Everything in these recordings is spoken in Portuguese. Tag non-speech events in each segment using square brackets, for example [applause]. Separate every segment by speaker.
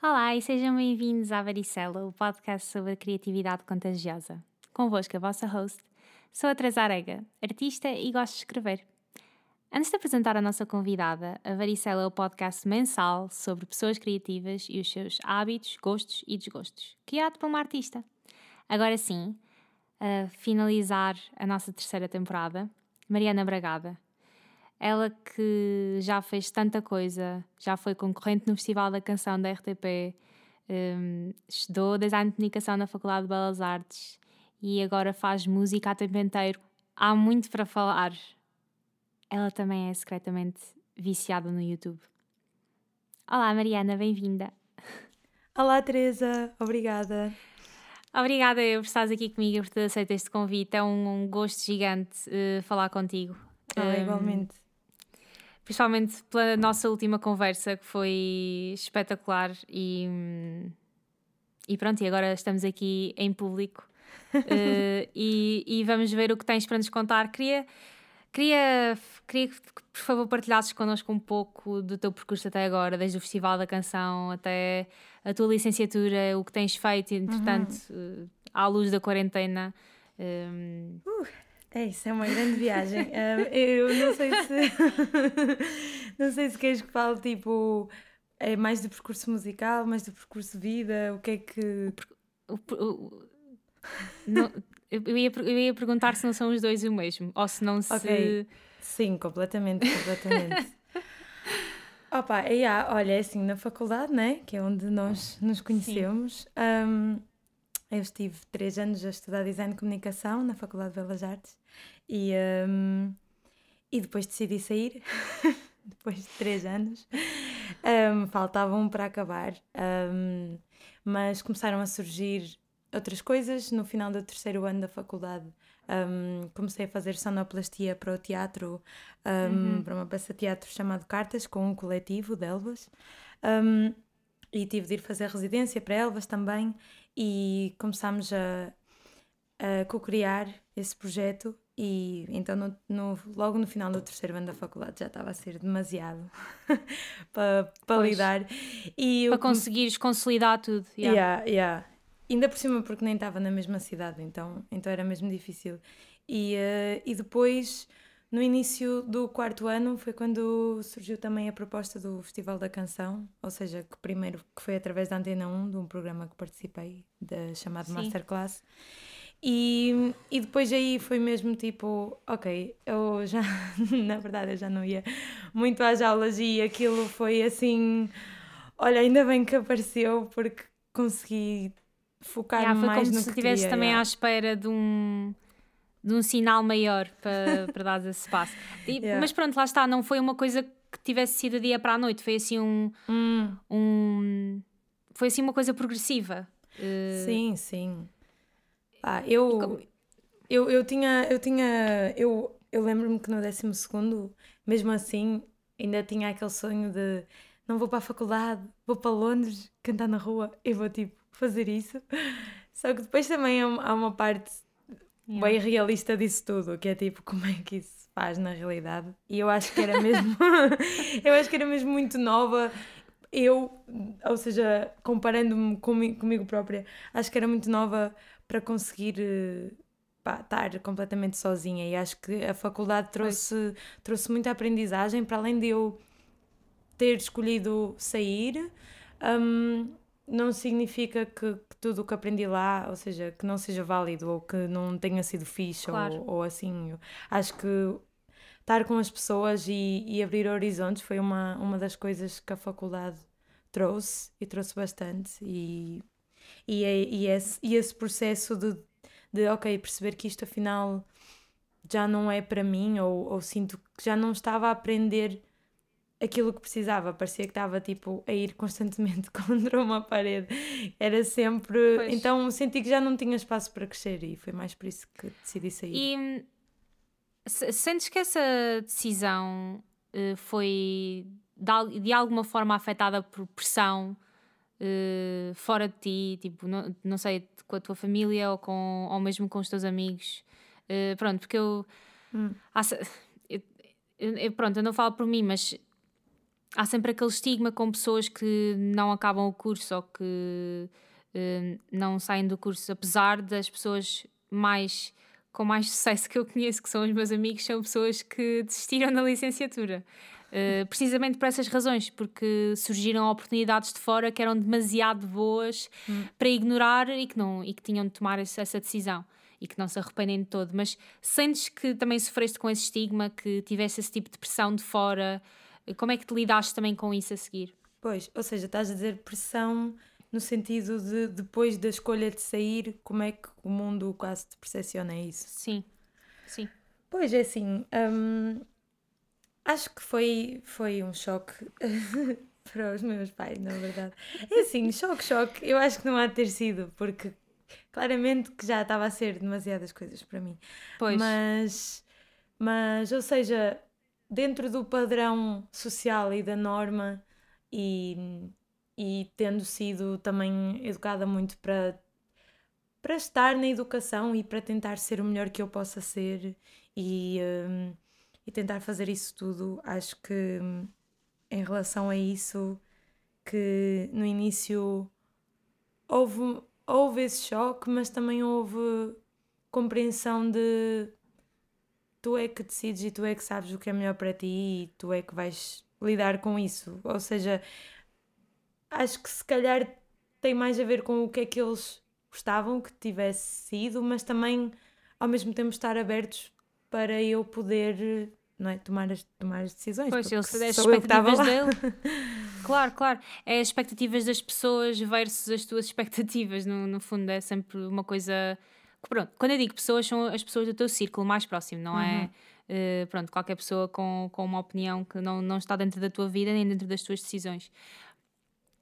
Speaker 1: Olá e sejam bem-vindos à Varicela, o podcast sobre criatividade contagiosa. Convosco, a vossa host. Sou a Teresa Arega, artista e gosto de escrever. Antes de apresentar a nossa convidada, a Varicela é o podcast mensal sobre pessoas criativas e os seus hábitos, gostos e desgostos, criado por uma artista. Agora sim, a finalizar a nossa terceira temporada, Mariana Bragada. Ela que já fez tanta coisa, já foi concorrente no Festival da Canção da RTP, um, estudou Design de Comunicação na Faculdade de Belas Artes e agora faz música a tempo inteiro. Há muito para falar ela também é secretamente viciada no YouTube. Olá, Mariana, bem-vinda.
Speaker 2: Olá, Teresa, obrigada.
Speaker 1: Obrigada eu por estares aqui comigo e por ter aceito este convite. É um, um gosto gigante uh, falar contigo.
Speaker 2: Oh, um, igualmente.
Speaker 1: Principalmente pela nossa última conversa, que foi espetacular e, e pronto, e agora estamos aqui em público uh, [laughs] e, e vamos ver o que tens para nos contar. Queria Queria, queria que, por favor, partilhasses connosco um pouco do teu percurso até agora, desde o Festival da Canção até a tua licenciatura, o que tens feito, entretanto, uhum. à luz da quarentena. Um...
Speaker 2: Uh, é isso, é uma grande viagem. um, [laughs] eu não sei se. [laughs] não sei se queres que fale tipo. É mais do percurso musical, mais do percurso de vida, o que é que. O, o,
Speaker 1: não, eu ia, eu ia perguntar se não são os dois o mesmo, ou se não se. Okay.
Speaker 2: Sim, completamente, completamente. [laughs] Opa, yeah, olha, é assim, na faculdade, né, que é onde nós nos conhecemos, um, eu estive três anos a estudar Design de Comunicação na Faculdade de Belas Artes e, um, e depois decidi sair, [laughs] depois de três anos, um, faltavam para acabar, mas começaram a surgir outras coisas. No final do terceiro ano da faculdade, um, comecei a fazer sonoplastia para o teatro, um, uhum. para uma peça de teatro chamado Cartas, com um coletivo de Elvas. Um, e tive de ir fazer residência para Elvas também. E começámos a, a co-criar esse projeto. E então, no, no, logo no final do terceiro ano da faculdade, já estava a ser demasiado [laughs] para, para lidar.
Speaker 1: E para eu, conseguires consolidar tudo.
Speaker 2: Yeah. Yeah, yeah. Ainda por cima, porque nem estava na mesma cidade, então, então era mesmo difícil. E, uh, e depois, no início do quarto ano, foi quando surgiu também a proposta do Festival da Canção, ou seja, que primeiro que foi através da Antena 1, de um programa que participei, de, chamado Sim. Masterclass. E, e depois aí foi mesmo tipo, ok, eu já, [laughs] na verdade, eu já não ia muito às aulas e aquilo foi assim, olha, ainda bem que apareceu porque consegui focar yeah, mais no que como se estivesse
Speaker 1: também
Speaker 2: yeah.
Speaker 1: à espera de um de um sinal maior para, [laughs] para dar esse espaço. E, yeah. Mas pronto, lá está, não foi uma coisa que tivesse sido dia para a noite, foi assim um, hum. um foi assim uma coisa progressiva.
Speaker 2: Uh... Sim, sim. Ah, eu, eu, eu tinha, eu tinha, eu, eu lembro-me que no décimo segundo, mesmo assim, ainda tinha aquele sonho de não vou para a faculdade, vou para Londres cantar na rua e vou tipo fazer isso. Só que depois também há uma parte yeah. bem realista disso tudo, que é tipo como é que isso se faz na realidade. E eu acho que era [laughs] mesmo, [laughs] eu acho que era mesmo muito nova. Eu, ou seja, comparando-me comigo, comigo própria, acho que era muito nova para conseguir eh, pá, estar completamente sozinha. E acho que a faculdade trouxe, trouxe muita aprendizagem, para além de eu ter escolhido sair. Um, não significa que, que tudo o que aprendi lá, ou seja, que não seja válido ou que não tenha sido fixe claro. ou, ou assim. Acho que estar com as pessoas e, e abrir horizontes foi uma, uma das coisas que a faculdade trouxe e trouxe bastante. E, e, é, e, esse, e esse processo de, de, ok, perceber que isto afinal já não é para mim ou, ou sinto que já não estava a aprender aquilo que precisava, parecia que estava tipo a ir constantemente [laughs] contra uma parede. Era sempre. Pois. Então senti que já não tinha espaço para crescer e foi mais por isso que decidi sair.
Speaker 1: E Sentes que essa decisão uh, foi de, de, alguma forma afetada por pressão uh, fora de ti, tipo, não, não sei, com a tua família ou, com, ou mesmo com os teus amigos? Uh, pronto, porque eu, hum. há, eu, eu, Pronto, eu não falo por mim, mas há sempre aquele estigma com pessoas que não acabam o curso ou que não saem do curso, apesar das pessoas mais com mais sucesso que eu conheço, que são os meus amigos, são pessoas que desistiram da licenciatura. Uh, precisamente por essas razões, porque surgiram oportunidades de fora que eram demasiado boas hum. para ignorar e que, não, e que tinham de tomar essa decisão e que não se arrependem de todo. Mas sentes que também sofreste com esse estigma, que tivesse esse tipo de pressão de fora? Como é que te lidaste também com isso a seguir?
Speaker 2: Pois, ou seja, estás a dizer pressão no sentido de depois da escolha de sair, como é que o mundo quase te percepciona isso?
Speaker 1: Sim, sim.
Speaker 2: Pois é assim, hum, acho que foi, foi um choque [laughs] para os meus pais, na verdade. É assim, choque, choque, eu acho que não há de ter sido, porque claramente que já estava a ser demasiadas coisas para mim. Pois. Mas, mas ou seja, dentro do padrão social e da norma e e tendo sido também educada muito para para estar na educação e para tentar ser o melhor que eu possa ser e, um, e tentar fazer isso tudo, acho que um, em relação a isso que no início houve, houve esse choque, mas também houve compreensão de tu é que decides e tu é que sabes o que é melhor para ti e tu é que vais lidar com isso. Ou seja, acho que se calhar tem mais a ver com o que é que eles gostavam que tivesse sido, mas também ao mesmo tempo estar abertos para eu poder não é, tomar, as, tomar as decisões. Pois, eles as
Speaker 1: expectativas dele. [laughs] claro, claro. É as expectativas das pessoas versus as tuas expectativas. No, no fundo, é sempre uma coisa. Pronto, quando eu digo pessoas, são as pessoas do teu círculo mais próximo, não é, uhum. é? Uh, pronto, qualquer pessoa com, com uma opinião que não, não está dentro da tua vida nem dentro das tuas decisões.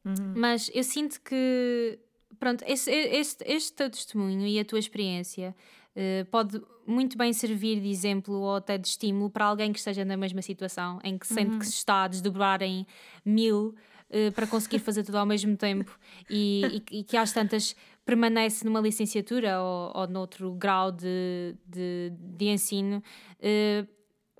Speaker 1: Uhum. Mas eu sinto que, pronto, esse, este, este teu testemunho e a tua experiência uh, pode muito bem servir de exemplo ou até de estímulo para alguém que esteja na mesma situação, em que sente uhum. que se está a desdobrar em mil uh, para conseguir fazer tudo ao mesmo tempo e, e, e, que às tantas permanece numa licenciatura ou, ou noutro grau de, de, de ensino. Uh,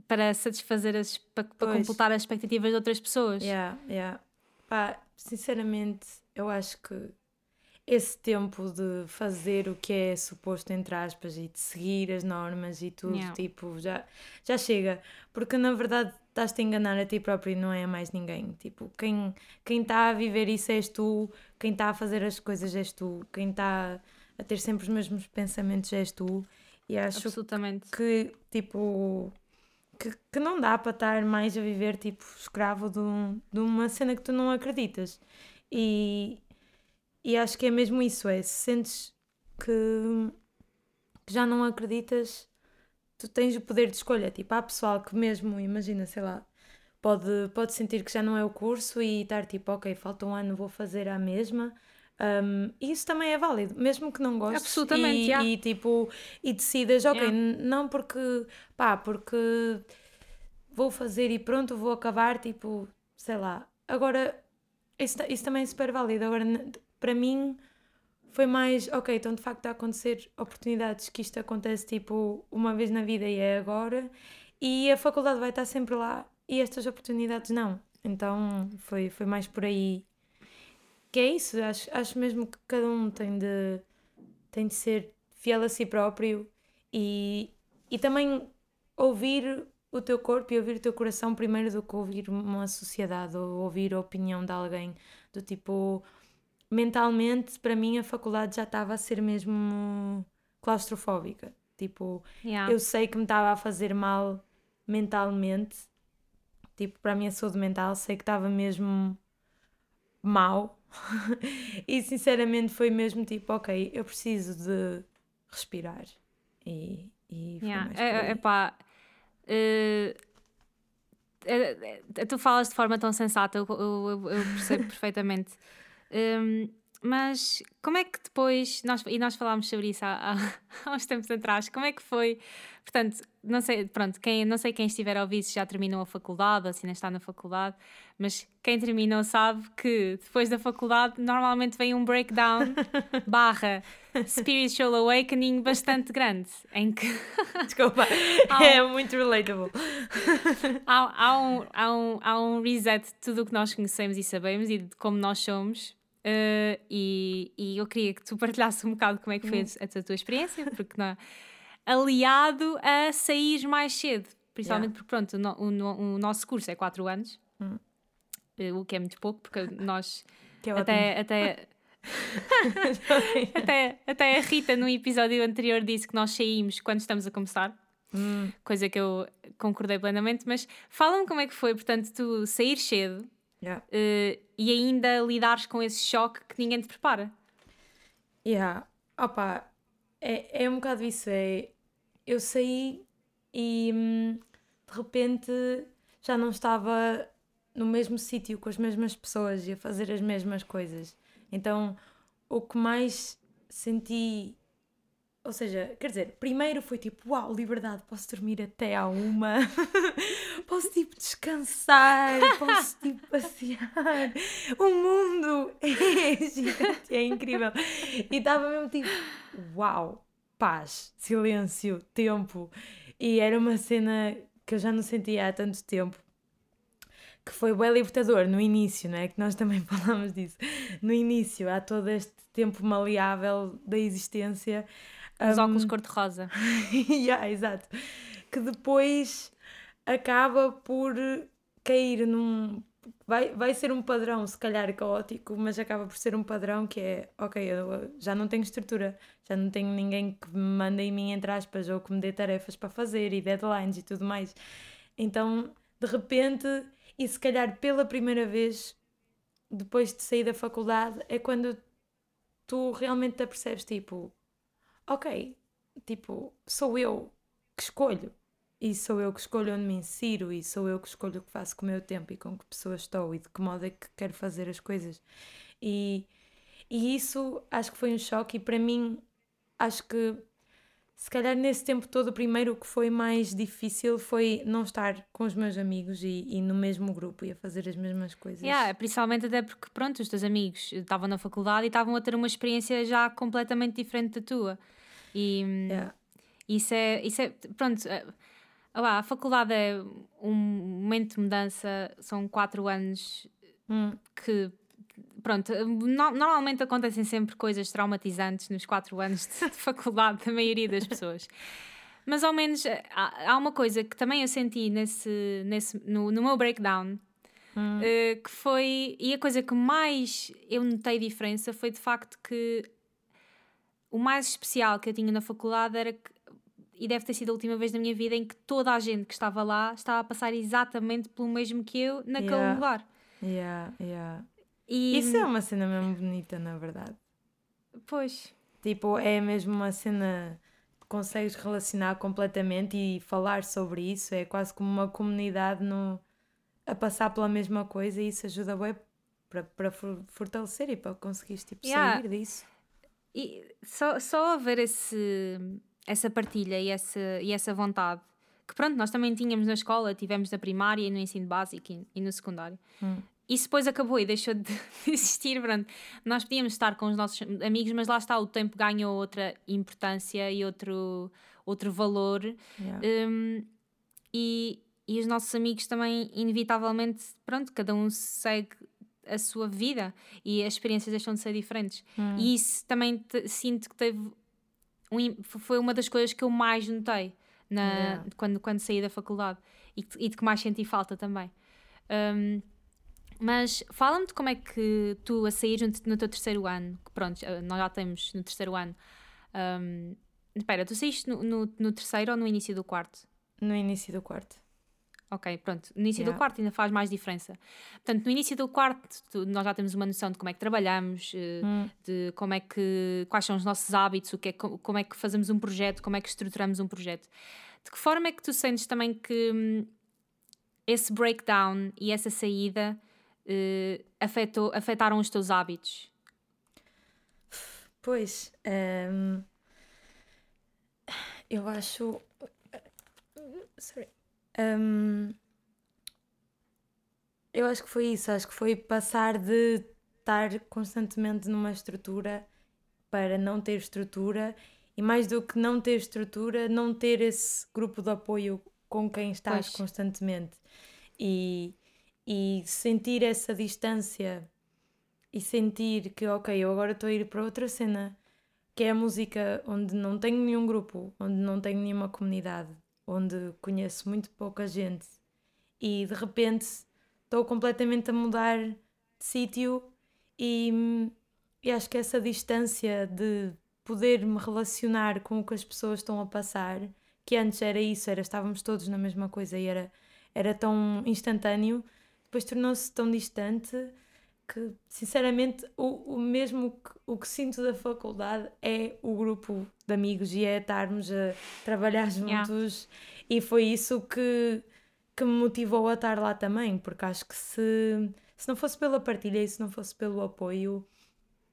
Speaker 1: para satisfazer as para, para completar as expectativas de outras pessoas.
Speaker 2: Yeah, yeah. Pá, sinceramente, eu acho que esse tempo de fazer o que é suposto, entre aspas, e de seguir as normas e tudo, yeah. tipo, já, já chega. Porque na verdade estás-te a enganar a ti próprio e não é a mais ninguém. Tipo, quem quem está a viver isso és tu, quem está a fazer as coisas és tu, quem está a ter sempre os mesmos pensamentos és tu. E acho que, tipo, que, que não dá para estar mais a viver tipo escravo de, um, de uma cena que tu não acreditas. E, e acho que é mesmo isso, é se sentes que, que já não acreditas, tu tens o poder de escolha. Tipo, há pessoal que mesmo, imagina, sei lá, pode, pode sentir que já não é o curso e estar tipo, ok, falta um ano, vou fazer a mesma. Um, isso também é válido, mesmo que não gostes Absolutamente, e, yeah. e tipo, e decidas, ok, yeah. não porque, pá, porque vou fazer e pronto, vou acabar, tipo, sei lá. Agora, isso, isso também é super válido. Agora, para mim, foi mais, ok, então de facto a acontecer oportunidades que isto acontece tipo uma vez na vida e é agora, e a faculdade vai estar sempre lá e estas oportunidades não. Então foi, foi mais por aí que é isso, acho, acho mesmo que cada um tem de, tem de ser fiel a si próprio e, e também ouvir o teu corpo e ouvir o teu coração primeiro do que ouvir uma sociedade ou ouvir a opinião de alguém do tipo mentalmente para mim a faculdade já estava a ser mesmo claustrofóbica tipo yeah. eu sei que me estava a fazer mal mentalmente tipo para a minha saúde mental sei que estava mesmo mal [laughs] e sinceramente foi mesmo tipo, ok, eu preciso de respirar. E, e foi yeah. é,
Speaker 1: é, pá, uh, tu falas de forma tão sensata, eu, eu, eu percebo [laughs] perfeitamente. Um, mas como é que depois, nós, e nós falámos sobre isso há, há, [laughs] há, uns tempos atrás, como é que foi? Portanto, não sei, pronto, quem, não sei quem estiver a ouvir se já terminou a faculdade ou se ainda está na faculdade, mas quem terminou sabe que depois da faculdade normalmente vem um breakdown [laughs] barra spiritual awakening bastante grande, em que... [laughs]
Speaker 2: Desculpa, um, é muito relatable.
Speaker 1: há, há, um, há, um, há um reset de tudo o que nós conhecemos e sabemos e de como nós somos Uh, e, e, eu queria que tu partilhasse um bocado como é que foi hum. a, a, tua experiência, porque não, aliado a sair mais cedo, principalmente yeah. porque pronto, o, o, o, nosso curso é 4 anos, hum. uh, o que é muito pouco, porque nós [laughs]
Speaker 2: é
Speaker 1: até, até, [laughs] até, até a Rita no episódio anterior disse que nós saímos quando estamos a começar. Hum. Coisa que eu concordei plenamente, mas fala-me como é que foi, portanto, tu sair cedo
Speaker 2: Yeah.
Speaker 1: Uh, e ainda lidares com esse choque que ninguém te prepara.
Speaker 2: Yeah. Opa, é, é um bocado isso. É, eu saí e hum, de repente já não estava no mesmo sítio com as mesmas pessoas e a fazer as mesmas coisas. Então o que mais senti ou seja, quer dizer, primeiro foi tipo, uau, liberdade, posso dormir até à uma, [laughs] posso tipo descansar, posso tipo passear, o mundo [laughs] é gigante, é incrível. E estava mesmo tipo, uau, paz, silêncio, tempo. E era uma cena que eu já não sentia há tanto tempo. Que foi bem libertador no início, não é? Que nós também [laughs] falamos disso. No início, há todo este tempo maleável da existência
Speaker 1: os um, óculos cor-de-rosa. [laughs]
Speaker 2: yeah, exato. Que depois acaba por cair num. Vai, vai ser um padrão, se calhar caótico, mas acaba por ser um padrão que é: ok, eu já não tenho estrutura, já não tenho ninguém que me mande em mim, entre aspas, ou que me dê tarefas para fazer e deadlines e tudo mais. Então, de repente, e se calhar pela primeira vez, depois de sair da faculdade, é quando tu realmente te apercebes, tipo, ok, tipo, sou eu que escolho. E sou eu que escolho onde me insiro, e sou eu que escolho o que faço com o meu tempo e com que pessoas estou e de que modo é que quero fazer as coisas. E, e isso acho que foi um choque, e para mim, acho que se calhar nesse tempo todo, o primeiro que foi mais difícil foi não estar com os meus amigos e, e no mesmo grupo e a fazer as mesmas coisas.
Speaker 1: Yeah, principalmente até porque, pronto, os teus amigos estavam na faculdade e estavam a ter uma experiência já completamente diferente da tua. E
Speaker 2: yeah.
Speaker 1: isso, é, isso é. Pronto, a, a faculdade é um momento de mudança, são quatro anos
Speaker 2: hum.
Speaker 1: que. Pronto, no, normalmente acontecem sempre coisas traumatizantes nos quatro anos de, de [laughs] faculdade da maioria das pessoas. Mas ao menos há, há, uma coisa que também eu senti nesse, nesse, no, no meu breakdown,
Speaker 2: hum.
Speaker 1: uh, que foi. E a coisa que mais eu notei diferença foi de facto que o mais especial que eu tinha na faculdade era que, e deve ter sido a última vez na minha vida em que toda a gente que estava lá estava a passar exatamente pelo mesmo que eu naquele
Speaker 2: yeah.
Speaker 1: lugar.
Speaker 2: Yeah, yeah.
Speaker 1: E...
Speaker 2: Isso é uma cena mesmo bonita, na verdade.
Speaker 1: Pois.
Speaker 2: Tipo, é mesmo uma cena que consegues relacionar completamente e falar sobre isso. É quase como uma comunidade no, a passar pela mesma coisa e isso ajuda bem para, fortalecer e para conseguires tipo,
Speaker 1: yeah.
Speaker 2: sair disso.
Speaker 1: E só, só haver esse, essa partilha e essa, e essa vontade, que pronto, nós também tínhamos na escola, tivemos na primária e no ensino básico e, e no secundário.
Speaker 2: Hum.
Speaker 1: Isso depois acabou e deixou de, [laughs] de existir. Pronto. Nós podíamos estar com os nossos amigos, mas lá está, o tempo ganhou outra importância e outro, outro valor.
Speaker 2: Yeah.
Speaker 1: Um, e, e os nossos amigos também, inevitavelmente, pronto, cada um segue a sua vida e as experiências deixam de ser diferentes.
Speaker 2: Hum.
Speaker 1: E isso também te, sinto que teve. Um, foi uma das coisas que eu mais notei na, yeah. quando, quando saí da faculdade e, e de que mais senti falta também. Um, mas fala-me de como é que tu, a sair no, no, teu terceiro ano, que pronto, nós já estamos no terceiro ano. Um, espera, tu saíste no, no, no terceiro ou no início do quarto?
Speaker 2: No início do quarto.
Speaker 1: Ok, pronto. No início yeah. do quarto ainda faz mais diferença. Portanto, no início do quarto nós já temos uma noção de como é que trabalhamos, uh,
Speaker 2: hum.
Speaker 1: de como é que quais são os nossos hábitos, o que é, como é que fazemos um projeto, como é que estruturamos um projeto. De que forma é que tu sentes também que hum, esse breakdown e essa saída uh, afetou, afetaram os teus hábitos?
Speaker 2: Pois, um, eu acho. Sorry. Eu acho que foi isso, acho que foi passar de estar constantemente numa estrutura para não ter estrutura e mais do que não ter estrutura, não ter esse grupo de apoio com quem estás pois. constantemente e, e sentir essa distância e sentir que, ok, eu agora estou a ir para outra cena que é a música onde não tenho nenhum grupo, onde não tenho nenhuma comunidade, onde conheço muito pouca gente e de repente estou completamente a mudar de sítio e, e acho que essa distância de poder me relacionar com o que as pessoas estão a passar, que antes era isso, era estávamos todos na mesma coisa e era, era tão instantâneo, depois tornou-se tão distante que sinceramente o, o mesmo que, o que sinto da faculdade é o grupo de amigos e é estarmos a trabalhar juntos yeah. e foi isso que, que me motivou a estar lá também, porque acho que se se não fosse pela partilha e se não fosse pelo apoio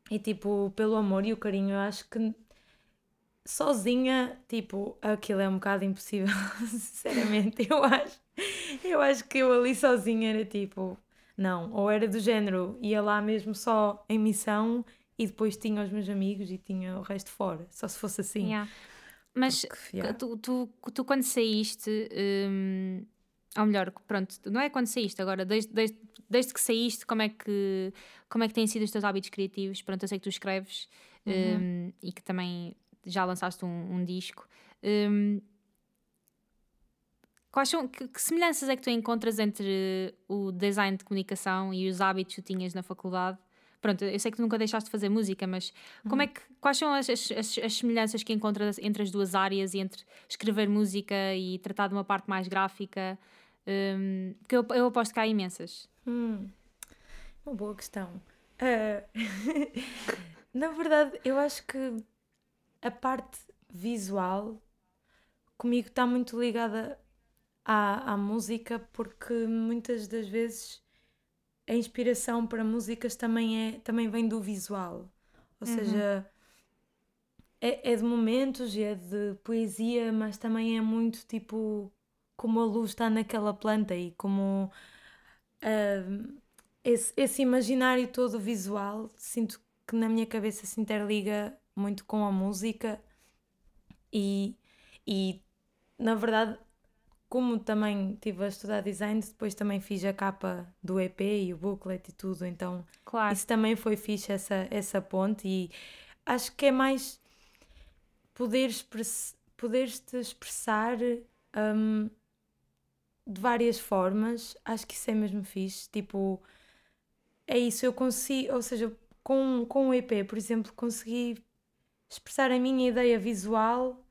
Speaker 2: e tipo pelo amor e o carinho, eu acho que sozinha, tipo, aquilo é um bocado impossível, [laughs] sinceramente. Eu acho, eu acho que eu ali sozinha era tipo, não, ou era do género, ia lá mesmo só em missão e depois tinha os meus amigos e tinha o resto fora, só se fosse assim.
Speaker 1: Yeah. Mas Porque, yeah. tu, tu, tu, quando saíste, hum, ou melhor, pronto, não é quando saíste, agora, desde, desde, desde que saíste, como é que, como é que têm sido os teus hábitos criativos? Pronto, eu sei que tu escreves uhum. um, e que também já lançaste um, um disco. Um, quais são, que, que, semelhanças é que tu encontras entre o design de comunicação e os hábitos que tu tinhas na faculdade? Pronto, eu sei que tu nunca deixaste de fazer música, mas uhum. como é que, quais são as, as, as, semelhanças que encontras entre as duas áreas e entre escrever música e tratar de uma parte mais gráfica? Um, porque eu, eu aposto que há imensas.
Speaker 2: Hum, uma boa questão. Uh, [laughs] na verdade, eu acho que a parte visual comigo está muito ligada à, à música, porque muitas das vezes a inspiração para músicas também, é, também vem do visual. Ou uhum. seja, é, é de momentos e é de poesia, mas também é muito tipo como a luz está naquela planta e como uh, esse, esse imaginário todo visual sinto que na minha cabeça se interliga muito com a música e, e na verdade como também estive a estudar design, depois também fiz a capa do EP e o booklet e tudo, então claro. isso também foi fixe essa, essa ponte e acho que é mais poder express, poderes te expressar um, de várias formas, acho que isso é mesmo fixe. Tipo, é isso, eu consigo, ou seja, com, com o EP, por exemplo, consegui expressar a minha ideia visual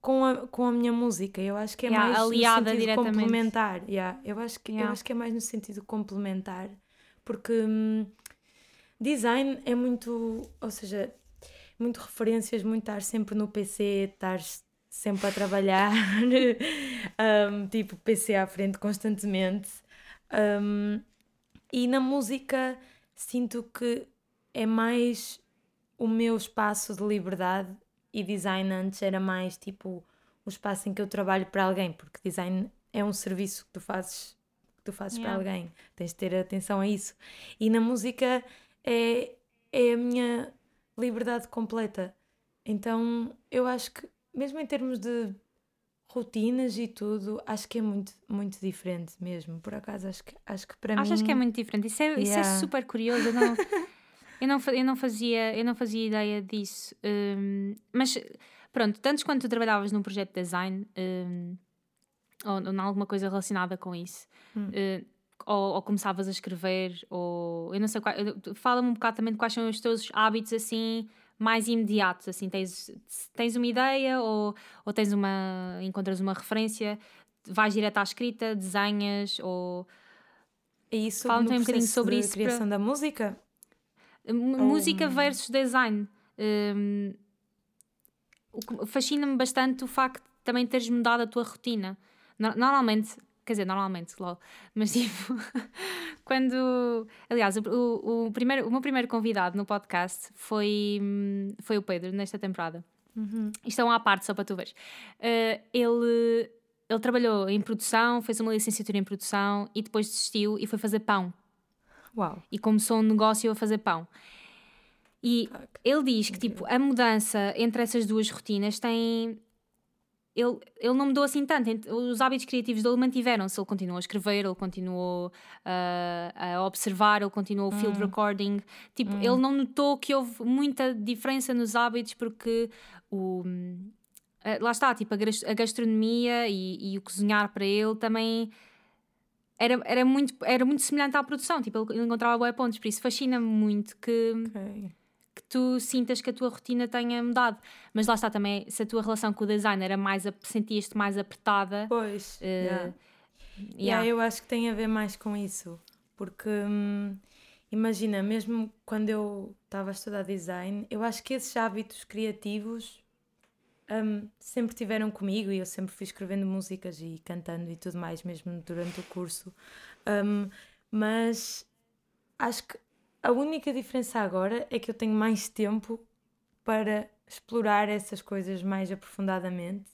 Speaker 2: com a, com a minha música. Eu acho que é yeah, mais aliada no sentido complementar. Yeah, eu, acho que, yeah. eu acho que é mais no sentido complementar, porque hum, design é muito, ou seja, muito referências, muito estar sempre no PC, estar sempre a trabalhar, [laughs] um, tipo PC à frente constantemente. Um, e na música sinto que é mais o meu espaço de liberdade e design antes era mais tipo o espaço em que eu trabalho para alguém, porque design é um serviço que tu fazes, que tu fazes yeah. para alguém, tens de ter atenção a isso. E na música é, é a minha liberdade completa. Então eu acho que mesmo em termos de rotinas e tudo, acho que é muito, muito diferente mesmo. Por acaso, acho que, acho que para
Speaker 1: Achas mim... que é muito diferente? Isso é, yeah. isso é super curioso. Não, [laughs] eu, não, eu, não fazia, eu não fazia ideia disso. Um, mas, pronto, tanto quando tu trabalhavas num projeto de design um, ou, ou em alguma coisa relacionada com isso... Hum. Uh, ou, ou, começavas a escrever, ou eu não sei, fala-me um bocado também de quais são os teus hábitos assim mais imediatos, assim, tens, tens uma ideia ou, ou tens uma, encontras uma referência, vais direto à escrita, desenhas ou...
Speaker 2: É isso Fala-me um bocadinho sobre isso. criação para... da música?
Speaker 1: Música ou... versus design. Um, Fascina-me bastante o facto de também teres mudado a tua rotina. Normalmente, quer dizer, normalmente, lol, mas [laughs] tipo, quando. Aliás, o, o, o, primeiro, o meu primeiro convidado no podcast foi, foi o Pedro, nesta temporada. Uhum. Isto é uma à parte, só para tu veres. Uh, ele, ele trabalhou em produção, fez uma licenciatura em produção e depois desistiu e foi fazer pão. Uau! E começou um negócio a fazer pão. E ele diz que tipo, a mudança entre essas duas rotinas tem. Ele, ele não mudou assim tanto. Os hábitos criativos dele mantiveram-se. Ele continuou a escrever, ele continuou uh, a observar, ele continuou o field hum. recording. Tipo, hum. ele não notou que houve muita diferença nos hábitos porque o. Uh, lá está, tipo, a, gastronomia e, e o cozinhar para ele também era, era, muito, era muito semelhante à produção, tipo, ele, encontrava boa pontos, por isso fascina-me muito que, okay que tu sintas que a tua rotina tenha mudado. Mas lá está também, se a tua relação com o design era mais, sentias-te mais apertada.
Speaker 2: Pois, uh, yeah. Yeah. yeah. eu acho que tem a ver mais com isso. Porque, hum, imagina, mesmo quando eu estava a estudar design, eu acho que esses hábitos criativos um, sempre tiveram comigo e eu sempre fui escrevendo músicas e cantando e tudo mais, mesmo durante o curso. Um, mas acho que a única diferença agora é que eu tenho mais tempo para explorar essas coisas mais aprofundadamente.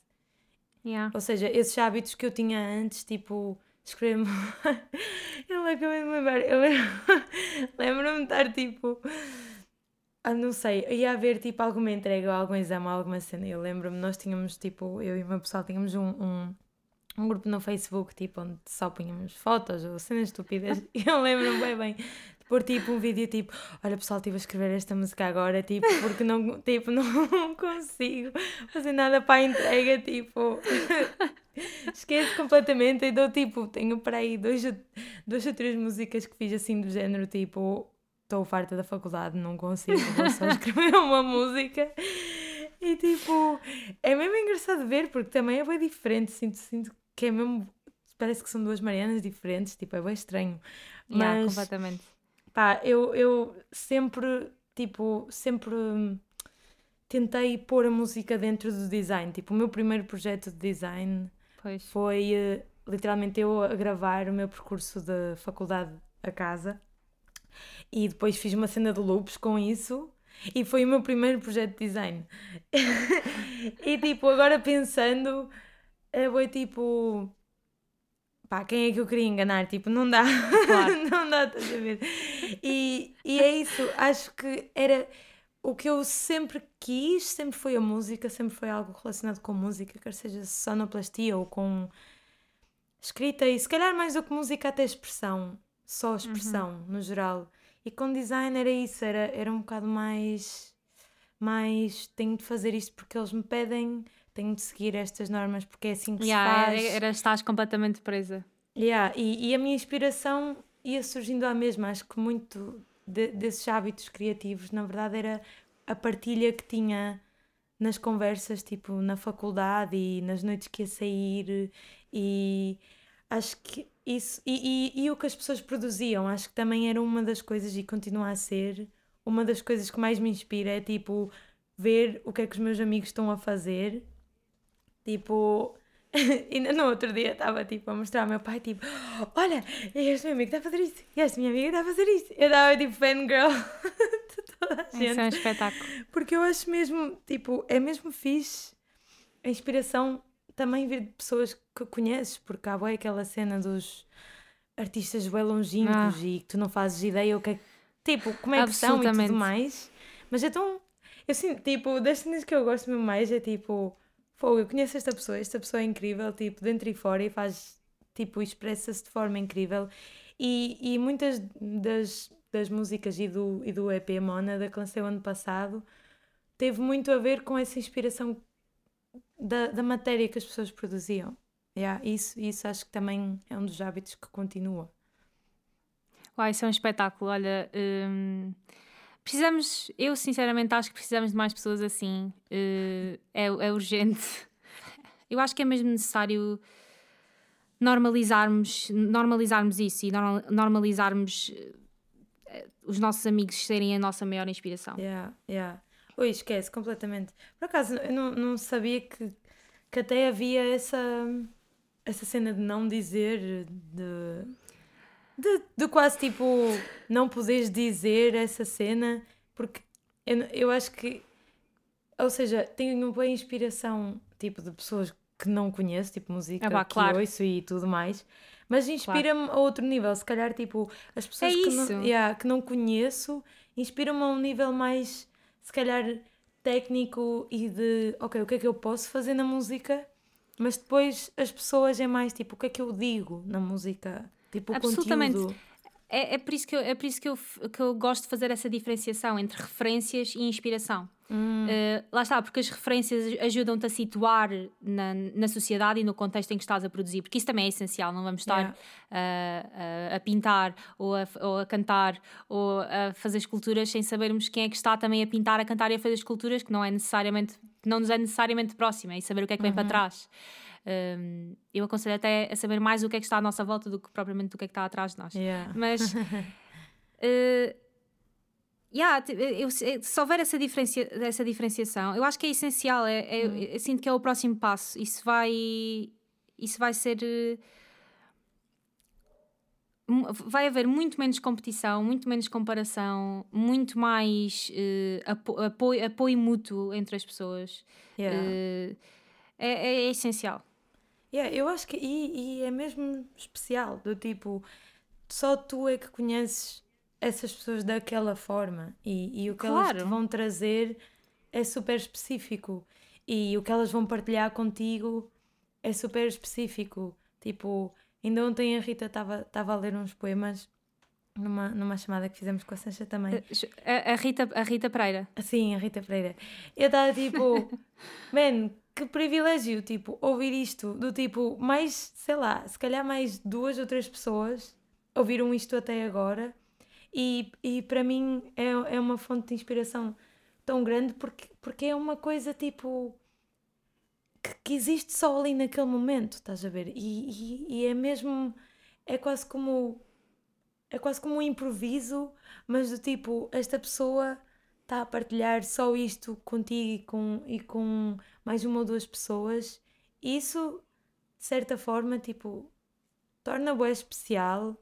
Speaker 2: Yeah. Ou seja, esses hábitos que eu tinha antes, tipo, escrever. [laughs] eu acabei de me lembrar. Eu lembro-me de estar tipo. Ah, não sei, ia haver tipo alguma entrega ou algum exame, alguma cena. Eu lembro-me, nós tínhamos tipo, eu e o meu pessoal tínhamos um, um, um grupo no Facebook, tipo, onde só punhamos fotos ou cenas estúpidas. [laughs] E eu lembro-me bem bem por tipo um vídeo tipo, olha pessoal, estive a escrever esta música agora, tipo, porque não, [laughs] tipo, não [laughs] consigo fazer nada para a entrega, tipo, esqueço completamente e dou tipo, tenho para aí dois, duas ou três músicas que fiz assim do género, tipo, estou farta da faculdade, não consigo, vou só [laughs] escrever uma música. E tipo, é mesmo engraçado ver, porque também é bem diferente, sinto, sinto que é mesmo, parece que são duas Marianas diferentes, tipo, é bem estranho. Mas, yeah, completamente Pá, eu, eu sempre, tipo, sempre tentei pôr a música dentro do design. Tipo, o meu primeiro projeto de design pois. foi uh, literalmente eu a gravar o meu percurso de faculdade a casa. E depois fiz uma cena de loops com isso. E foi o meu primeiro projeto de design. [laughs] e tipo, agora pensando, foi tipo pá, quem é que eu queria enganar? Tipo, não dá, claro. [laughs] não dá, estás a ver? E, e é isso, acho que era o que eu sempre quis, sempre foi a música, sempre foi algo relacionado com música, quer seja sonoplastia ou com escrita, e se calhar mais do que música, até expressão, só expressão uhum. no geral. E com design era isso, era, era um bocado mais, mais tenho de fazer isto porque eles me pedem tenho de seguir estas normas porque é assim que yeah, se faz.
Speaker 1: Era, estás completamente presa.
Speaker 2: Yeah, e, e a minha inspiração ia surgindo à mesma. Acho que muito de, desses hábitos criativos, na verdade, era a partilha que tinha nas conversas, tipo na faculdade e nas noites que ia sair. E acho que isso. E, e, e o que as pessoas produziam, acho que também era uma das coisas, e continua a ser, uma das coisas que mais me inspira é tipo ver o que é que os meus amigos estão a fazer Tipo, ainda [laughs] no outro dia estava tipo a mostrar ao meu pai, tipo, olha, este meu amigo está a fazer isto, e esta minha amiga está a fazer isto. Eu estava tipo fangirl [laughs] de toda a gente.
Speaker 1: Isso é um espetáculo.
Speaker 2: Porque eu acho mesmo, tipo, é mesmo fixe a inspiração também vir de pessoas que conheces, porque há bem aquela cena dos artistas bem longínquos ah. e que tu não fazes ideia o que é, tipo, como é que são e tudo mais. Mas é tão. Eu sinto, tipo, das cenas que eu gosto mesmo mais é tipo Fogo, eu conheço esta pessoa, esta pessoa é incrível, tipo, dentro e fora e faz, tipo, expressa-se de forma incrível. E, e muitas das, das músicas e do, e do EP Mona, que lancei o ano passado, teve muito a ver com essa inspiração da, da matéria que as pessoas produziam. Yeah, isso, isso acho que também é um dos hábitos que continua.
Speaker 1: Uai, isso é um espetáculo. Olha, hum, Precisamos, eu sinceramente acho que precisamos de mais pessoas assim. Uh, é, é urgente. [laughs] Eu acho que é mesmo necessário normalizarmos, normalizarmos isso e normalizarmos uh, os nossos amigos serem a nossa maior inspiração.
Speaker 2: Yeah, yeah. Ui, esquece completamente. Por acaso, eu não, não sabia que, que até havia essa essa cena de não dizer, de, de, de quase tipo não poderes dizer essa cena, porque eu, eu acho que, ou seja, tenho boa inspiração tipo de pessoas que não conheço, tipo música ah, que claro. ouço e tudo mais, mas inspira-me claro. a outro nível. Se calhar, tipo, as pessoas é que, não, yeah, que não conheço inspiram-me a um nível mais, se calhar, técnico e de, ok, o que é que eu posso fazer na música? Mas depois as pessoas é mais tipo, o que é que eu digo na música? Tipo, o conteúdo.
Speaker 1: É, é por isso, que eu, é por isso que, eu, que eu gosto de fazer essa diferenciação entre referências e inspiração. Hum. Uh, lá está, porque as referências ajudam-te a situar na, na sociedade e no contexto em que estás a produzir, porque isso também é essencial. Não vamos estar yeah. a, a, pintar ou a, ou a cantar ou a fazer esculturas sem sabermos quem é que está também a pintar, a cantar e a fazer esculturas, que não é necessariamente, não nos é necessariamente próxima, e saber o que é que vem uhum. para trás. Um, eu aconselho até a saber mais o que é que está à nossa volta do que propriamente o que é que está atrás de nós.
Speaker 2: Yeah.
Speaker 1: Mas. uh, [laughs] yeah, eu, se houver essa, diferencia, essa diferenciação, eu acho que é essencial. É, é, hum. Eu sinto que é o próximo passo. Isso vai, isso vai ser. Vai haver muito menos competição, muito menos comparação, muito mais uh, apo apoio, apoio mútuo entre as pessoas. Yeah. Uh, é, é, essencial.
Speaker 2: Yeah, eu acho que e, e é mesmo especial, do tipo, só tu é que conheces essas pessoas daquela forma e, e o que claro. elas vão trazer é super específico e o que elas vão partilhar contigo é super específico. Tipo, ainda ontem a Rita estava a ler uns poemas numa, numa chamada que fizemos com a Sancha também.
Speaker 1: A, a, Rita, a Rita Pereira.
Speaker 2: Sim, a Rita Pereira. Eu estava tipo, [laughs] man, que privilégio, tipo, ouvir isto, do tipo, mais, sei lá, se calhar mais duas ou três pessoas ouviram isto até agora e, e para mim é, é uma fonte de inspiração tão grande porque, porque é uma coisa, tipo, que, que existe só ali naquele momento, estás a ver? E, e, e é mesmo, é quase como, é quase como um improviso, mas do tipo, esta pessoa está a partilhar só isto contigo e com, e com mais uma ou duas pessoas, isso de certa forma tipo torna boa especial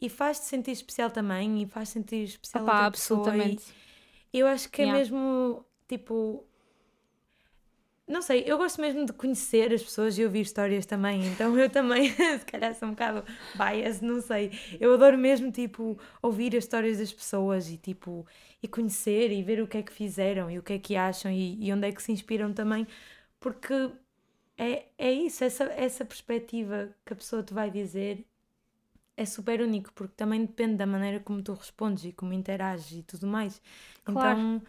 Speaker 2: e faz-te sentir especial também e faz sentir especial Opa, a absolutamente. E eu acho que é yeah. mesmo tipo não sei, eu gosto mesmo de conhecer as pessoas e ouvir histórias também, então eu também, [laughs] se calhar sou um bocado bias, não sei. Eu adoro mesmo, tipo, ouvir as histórias das pessoas e, tipo, e conhecer e ver o que é que fizeram e o que é que acham e, e onde é que se inspiram também, porque é, é isso, essa, essa perspectiva que a pessoa te vai dizer é super único, porque também depende da maneira como tu respondes e como interages e tudo mais. Claro. Então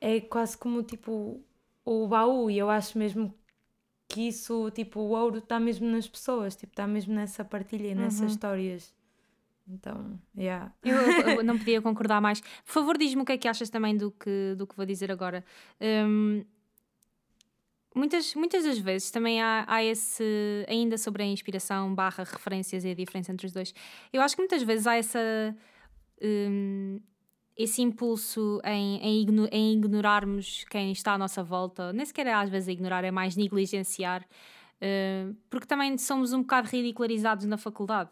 Speaker 2: é quase como, tipo o baú, e eu acho mesmo que isso, tipo, o ouro está mesmo nas pessoas, tipo, está mesmo nessa partilha e nessas uhum. histórias. Então, yeah.
Speaker 1: Eu, eu, [laughs] não podia concordar mais. Por favor, diz-me o que é que achas também do que, do que vou dizer agora. Um, muitas, muitas das vezes também há, há esse, ainda sobre a inspiração barra referências e a diferença entre os dois. Eu acho que muitas vezes há essa um, esse impulso em, em, igno em, ignorarmos quem está à nossa volta, nem sequer é às vezes ignorar, é mais negligenciar, uh, porque também somos um bocado ridicularizados na faculdade.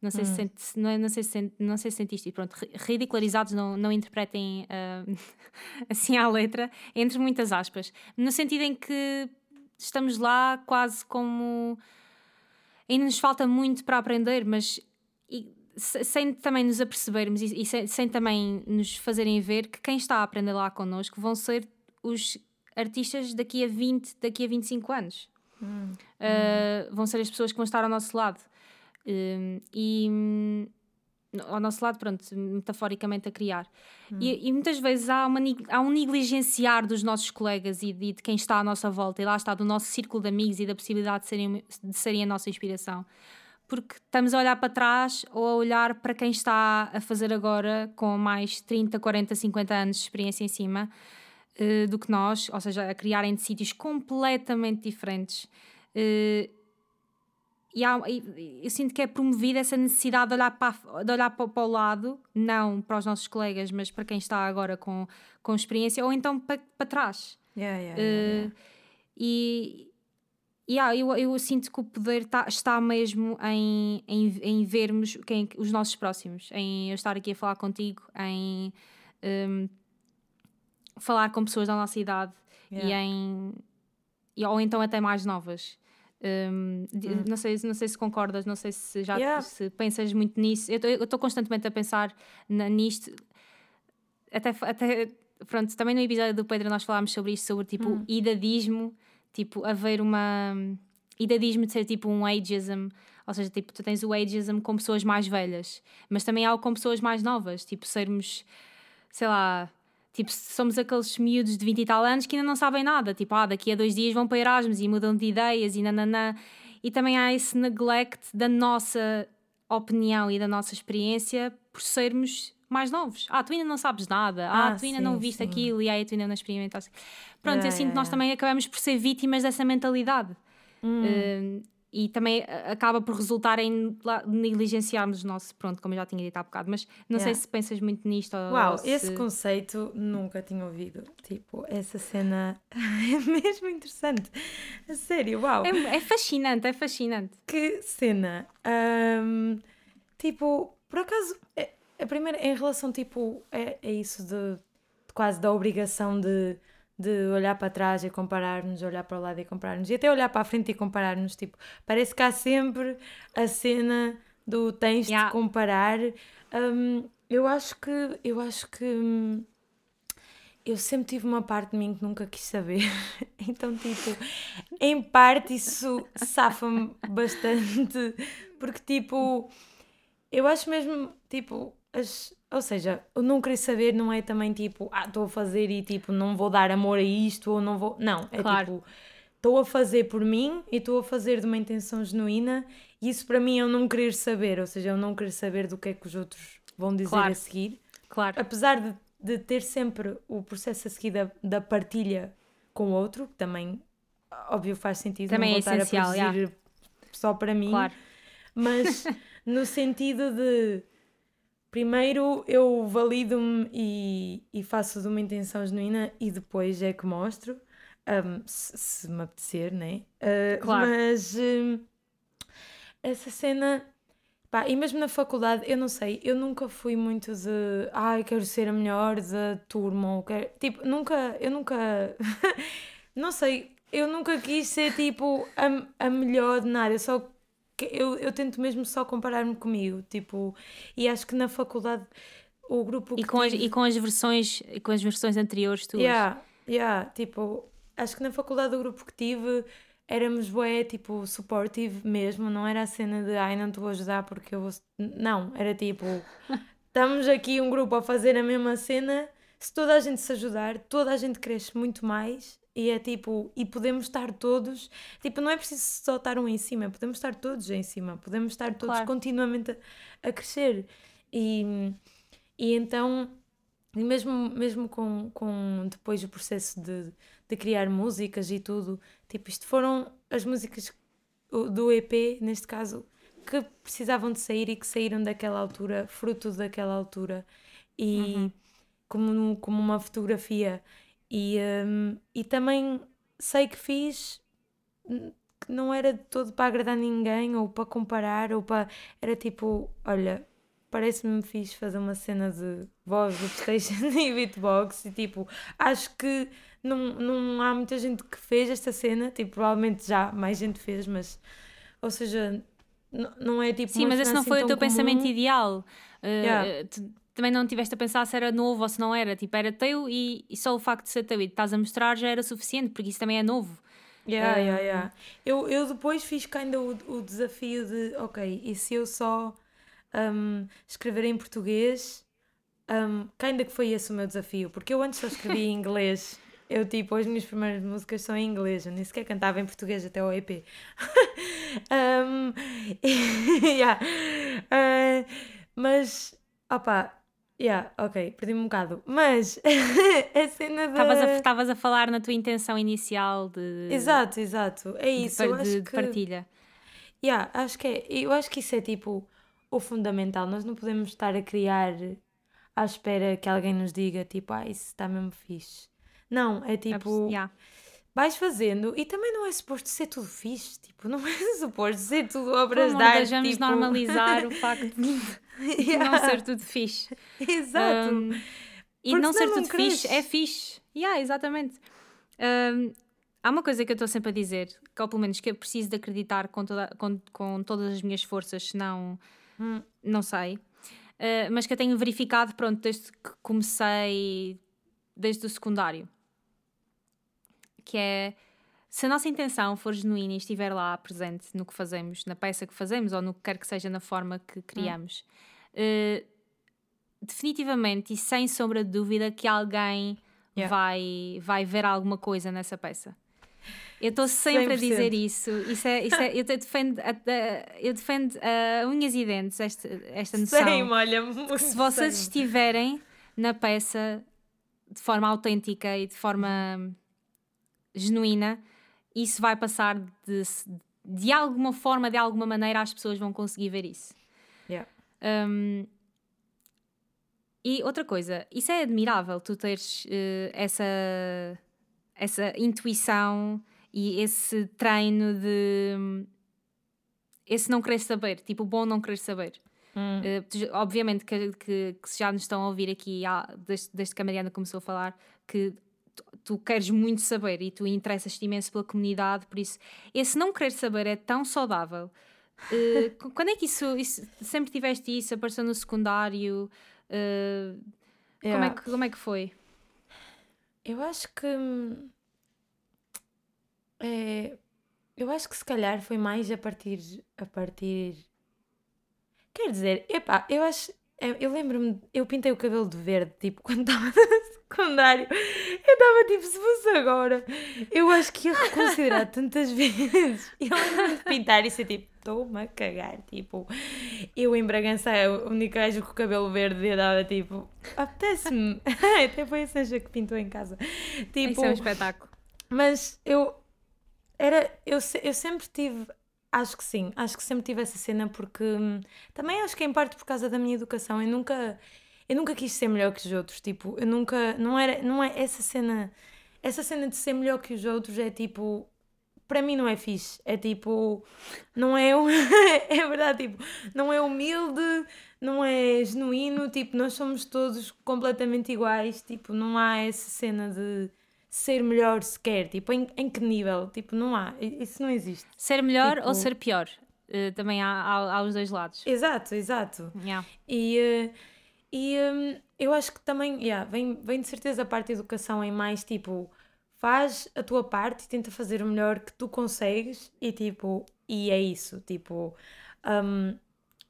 Speaker 1: Não sei, hum. se, sente, não, é, não, sei se, não sei se sentiste, pronto, ridicularizados não, não interpretem uh, [laughs] assim à letra, entre muitas aspas, no sentido em que estamos lá quase como. Ainda nos falta muito para aprender, mas sem também nos apercebermos e, e sem, sem, também nos fazerem ver que quem está a aprender lá connosco vão ser os artistas daqui a 20, daqui a 25 anos. Hum. Uh, vão ser as pessoas que vão estar ao nosso lado. Uh, e um, ao nosso lado, pronto, metaforicamente a criar. Hum. E, e, muitas vezes há, uma, há um negligenciar dos nossos colegas e de, de, quem está à nossa volta, e lá está do nosso círculo de amigos e da possibilidade de serem, de serem a nossa inspiração porque estamos a olhar para trás ou a olhar para quem está a fazer agora com mais 30, 40, 50 anos de experiência em cima uh, do que nós, ou seja, a criarem de sítios completamente diferentes. Uh, e há, eu sinto que é promovida essa necessidade de olhar, para, de olhar para, para, o lado, não para os nossos colegas, mas para quem está agora com, com experiência, ou então para, para trás.
Speaker 2: Yeah, yeah, uh, yeah,
Speaker 1: e Yeah, eu, eu sinto que o poder tá, está mesmo em, em, em vermos quem, os nossos próximos, em eu estar aqui a falar contigo, em um, falar com pessoas da nossa idade yeah. e em e, ou então até mais novas. Um, hum. não, sei, não sei se concordas, não sei se já yeah. se pensas muito nisso. Eu estou constantemente a pensar na, nisto. Até, até pronto, também no episódio do Pedro nós falámos sobre isto, sobre tipo hum. idadismo tipo, haver uma. idadismo de ser tipo um ageism, ou seja, tipo, tu tens o ageism com pessoas mais velhas, mas também há com pessoas mais novas, tipo, sermos, sei lá, tipo, somos aqueles miúdos de 20 e tal anos que ainda não sabem nada, tipo, ah, daqui a dois dias vão para Erasmus e mudam de ideias e nananã. E também há esse neglect da nossa opinião e da nossa experiência por sermos mais novos. Ah, tu ainda não sabes nada. Ah, ah tu ainda sim, não viste sim. aquilo e aí tu ainda não experimentaste. Pronto, é, eu sinto que nós também acabamos por ser vítimas dessa mentalidade. Hum. Uh, e também acaba por resultar em negligenciarmos o nosso, pronto, como eu já tinha dito há bocado, mas não yeah. sei se pensas muito nisto.
Speaker 2: Uau,
Speaker 1: se...
Speaker 2: esse conceito nunca tinha ouvido. Tipo, essa cena [laughs] é mesmo interessante. A sério, uau.
Speaker 1: É, é fascinante, é fascinante.
Speaker 2: Que cena. Um, tipo, por acaso, é, a primeira, em relação, tipo, é, é isso de, de quase da obrigação de, de olhar para trás e comparar-nos, olhar para o lado e comparar-nos, e até olhar para a frente e comparar-nos, tipo, parece que há sempre a cena do tens yeah. de comparar. Um, eu acho que, eu acho que hum, eu sempre tive uma parte de mim que nunca quis saber, [laughs] então, tipo, em parte isso safa-me bastante, porque, tipo, eu acho mesmo, tipo, as, ou seja, o não querer saber não é também tipo, ah, estou a fazer e tipo, não vou dar amor a isto ou não vou. Não, é claro. tipo, estou a fazer por mim e estou a fazer de uma intenção genuína e isso para mim é o não querer saber, ou seja, eu não querer saber do que é que os outros vão dizer claro. a seguir. Claro. Apesar de, de ter sempre o processo a seguir da, da partilha com o outro, que também, óbvio, faz sentido também não é essencial, a produzir só para mim. Claro. Mas [laughs] no sentido de primeiro eu valido-me e, e, faço de uma intenção genuína e depois é que mostro, um, se, se, me apetecer, né? Uh, claro. Mas um, essa cena. Pá, e mesmo na faculdade, eu não sei, eu nunca fui muito de ai, quero ser a melhor da turma, ou quero, tipo, nunca, eu nunca, [laughs] não sei, eu nunca quis ser tipo a, a melhor de nada, eu só eu, eu tento mesmo só comparar-me comigo, tipo, e acho que na faculdade o grupo
Speaker 1: e com, tive... as, e com as versões e com as versões anteriores tuas.
Speaker 2: Yeah, yeah, tipo, acho que na faculdade o grupo que tive éramos bué, tipo, supportive mesmo, não era a cena de ai, não te vou ajudar porque eu vou... Não, era tipo, [laughs] estamos aqui um grupo a fazer a mesma cena, se toda a gente se ajudar, toda a gente cresce muito mais e é tipo, e podemos estar todos, tipo, não é preciso só estar um em cima, podemos estar todos em cima, podemos estar todos claro. continuamente a, a, crescer. E, e então, e mesmo, mesmo com, com depois o processo de, de criar músicas e tudo, tipo, isto foram as músicas do EP, neste caso, que precisavam de sair e que saíram daquela altura, fruto daquela altura, e uhum. como, como uma fotografia. E, um, e também sei que fiz que não era de todo para agradar ninguém ou para comparar ou para. Era tipo, olha, parece-me fixe fazer uma cena de voz do PlayStation [laughs] e beatbox e tipo, acho que não, não há muita gente que fez esta cena, tipo, provavelmente já mais gente fez, mas ou seja, não é tipo.
Speaker 1: Sim, mas esse não assim foi o teu comum. pensamento ideal. Uh, yeah também não tiveste a pensar se era novo ou se não era. Tipo, era teu e, e só o facto de ser teu e de estás a mostrar já era suficiente, porque isso também é novo.
Speaker 2: Yeah, uh, yeah, yeah. Eu, eu depois fiz ainda o, o desafio de, ok, e se eu só um, escrever em português, um, ainda que foi esse o meu desafio, porque eu antes só escrevia em [laughs] inglês. Eu, tipo, as minhas primeiras músicas são em inglês, eu nem sequer cantava em português até o EP. [laughs] um, [laughs] yeah. uh, mas, opá, Yeah, ok, perdi-me um bocado. Mas [laughs] a cena
Speaker 1: da. Estavas a, a falar na tua intenção inicial de.
Speaker 2: Exato, exato. É isso. De,
Speaker 1: de, de partilha.
Speaker 2: Yeah, acho que é. Eu acho que isso é tipo o fundamental. Nós não podemos estar a criar à espera que alguém nos diga tipo, ah, isso está mesmo fixe. Não, é tipo. Yeah. Vais fazendo e também não é suposto ser tudo fixe, tipo, não é [laughs] suposto ser tudo obras de arte.
Speaker 1: Vamos
Speaker 2: tipo...
Speaker 1: normalizar o [laughs] facto de, [laughs] yeah. não ser tudo fixe.
Speaker 2: Exato. Um,
Speaker 1: e não ser tudo fixe é fixe. Yeah, exatamente. Um, há uma coisa que eu estou sempre a dizer, que ou pelo menos que eu preciso de acreditar com, toda, com, com todas as minhas forças, senão hum. não sei. Uh, mas que eu tenho verificado, pronto, desde que comecei, desde o secundário. Que é, se a nossa intenção for genuína e estiver lá presente no que fazemos, na peça que fazemos ou no que quer que seja na forma que criamos, hum. uh, definitivamente e sem sombra de dúvida que alguém yeah. vai, vai ver alguma coisa nessa peça. Eu estou sempre 100%. a dizer isso. isso, é, isso é, eu defendo, eu defendo uh, unhas e dentes esta, esta noção. Sim, olha, se vocês sei. estiverem na peça de forma autêntica e de forma genuína, isso vai passar de, de alguma forma, de alguma maneira, as pessoas vão conseguir ver isso.
Speaker 2: Yeah.
Speaker 1: Um, e outra coisa, isso é admirável, tu teres uh, essa, essa intuição e esse treino de. esse não querer saber, tipo, bom não querer saber. Hum. Uh, obviamente que, que, que, já nos estão a ouvir aqui, desde, desde que a Mariana começou a falar, que tu, tu queres muito saber e tu interessas-te imenso pela comunidade, por isso, esse não querer saber é tão saudável. [laughs] Uh, quando é que isso, isso, Sempre tiveste isso? Apareceu no secundário? Uh, yeah. como, é que, como é que foi?
Speaker 2: Eu acho que. É, eu acho que se calhar foi mais a partir. A partir. Quer dizer, epá, eu acho. Eu lembro-me, eu pintei o cabelo de verde, tipo, [laughs] quando estava no secundário. Eu estava tipo, se fosse agora, eu acho que ia reconsiderar tantas [laughs] vezes. E eu lembro-me de pintar e ser tipo, estou-me a cagar. Tipo, eu em Bragança, o único gajo com o cabelo verde e dava tipo, apetece-me. [laughs] Até foi a Sanja que pintou em casa.
Speaker 1: Tipo, Isso é um espetáculo.
Speaker 2: Mas eu, era, eu, eu sempre tive Acho que sim, acho que sempre tive essa cena porque hum, também acho que é em parte por causa da minha educação. Eu nunca, eu nunca quis ser melhor que os outros. Tipo, eu nunca, não era, não é essa cena, essa cena de ser melhor que os outros é tipo, para mim não é fixe. É tipo, não é, [laughs] é verdade, tipo, não é humilde, não é genuíno, tipo, nós somos todos completamente iguais, tipo, não há essa cena de ser melhor sequer, tipo, em, em que nível? Tipo, não há, isso não existe.
Speaker 1: Ser melhor tipo... ou ser pior? Uh, também há, há, há, os dois lados.
Speaker 2: Exato, exato.
Speaker 1: Yeah.
Speaker 2: E, uh, e um, eu acho que também, yeah, vem, vem de certeza a parte da educação em mais tipo faz a tua parte e tenta fazer o melhor que tu consegues e tipo, e é isso, tipo, um,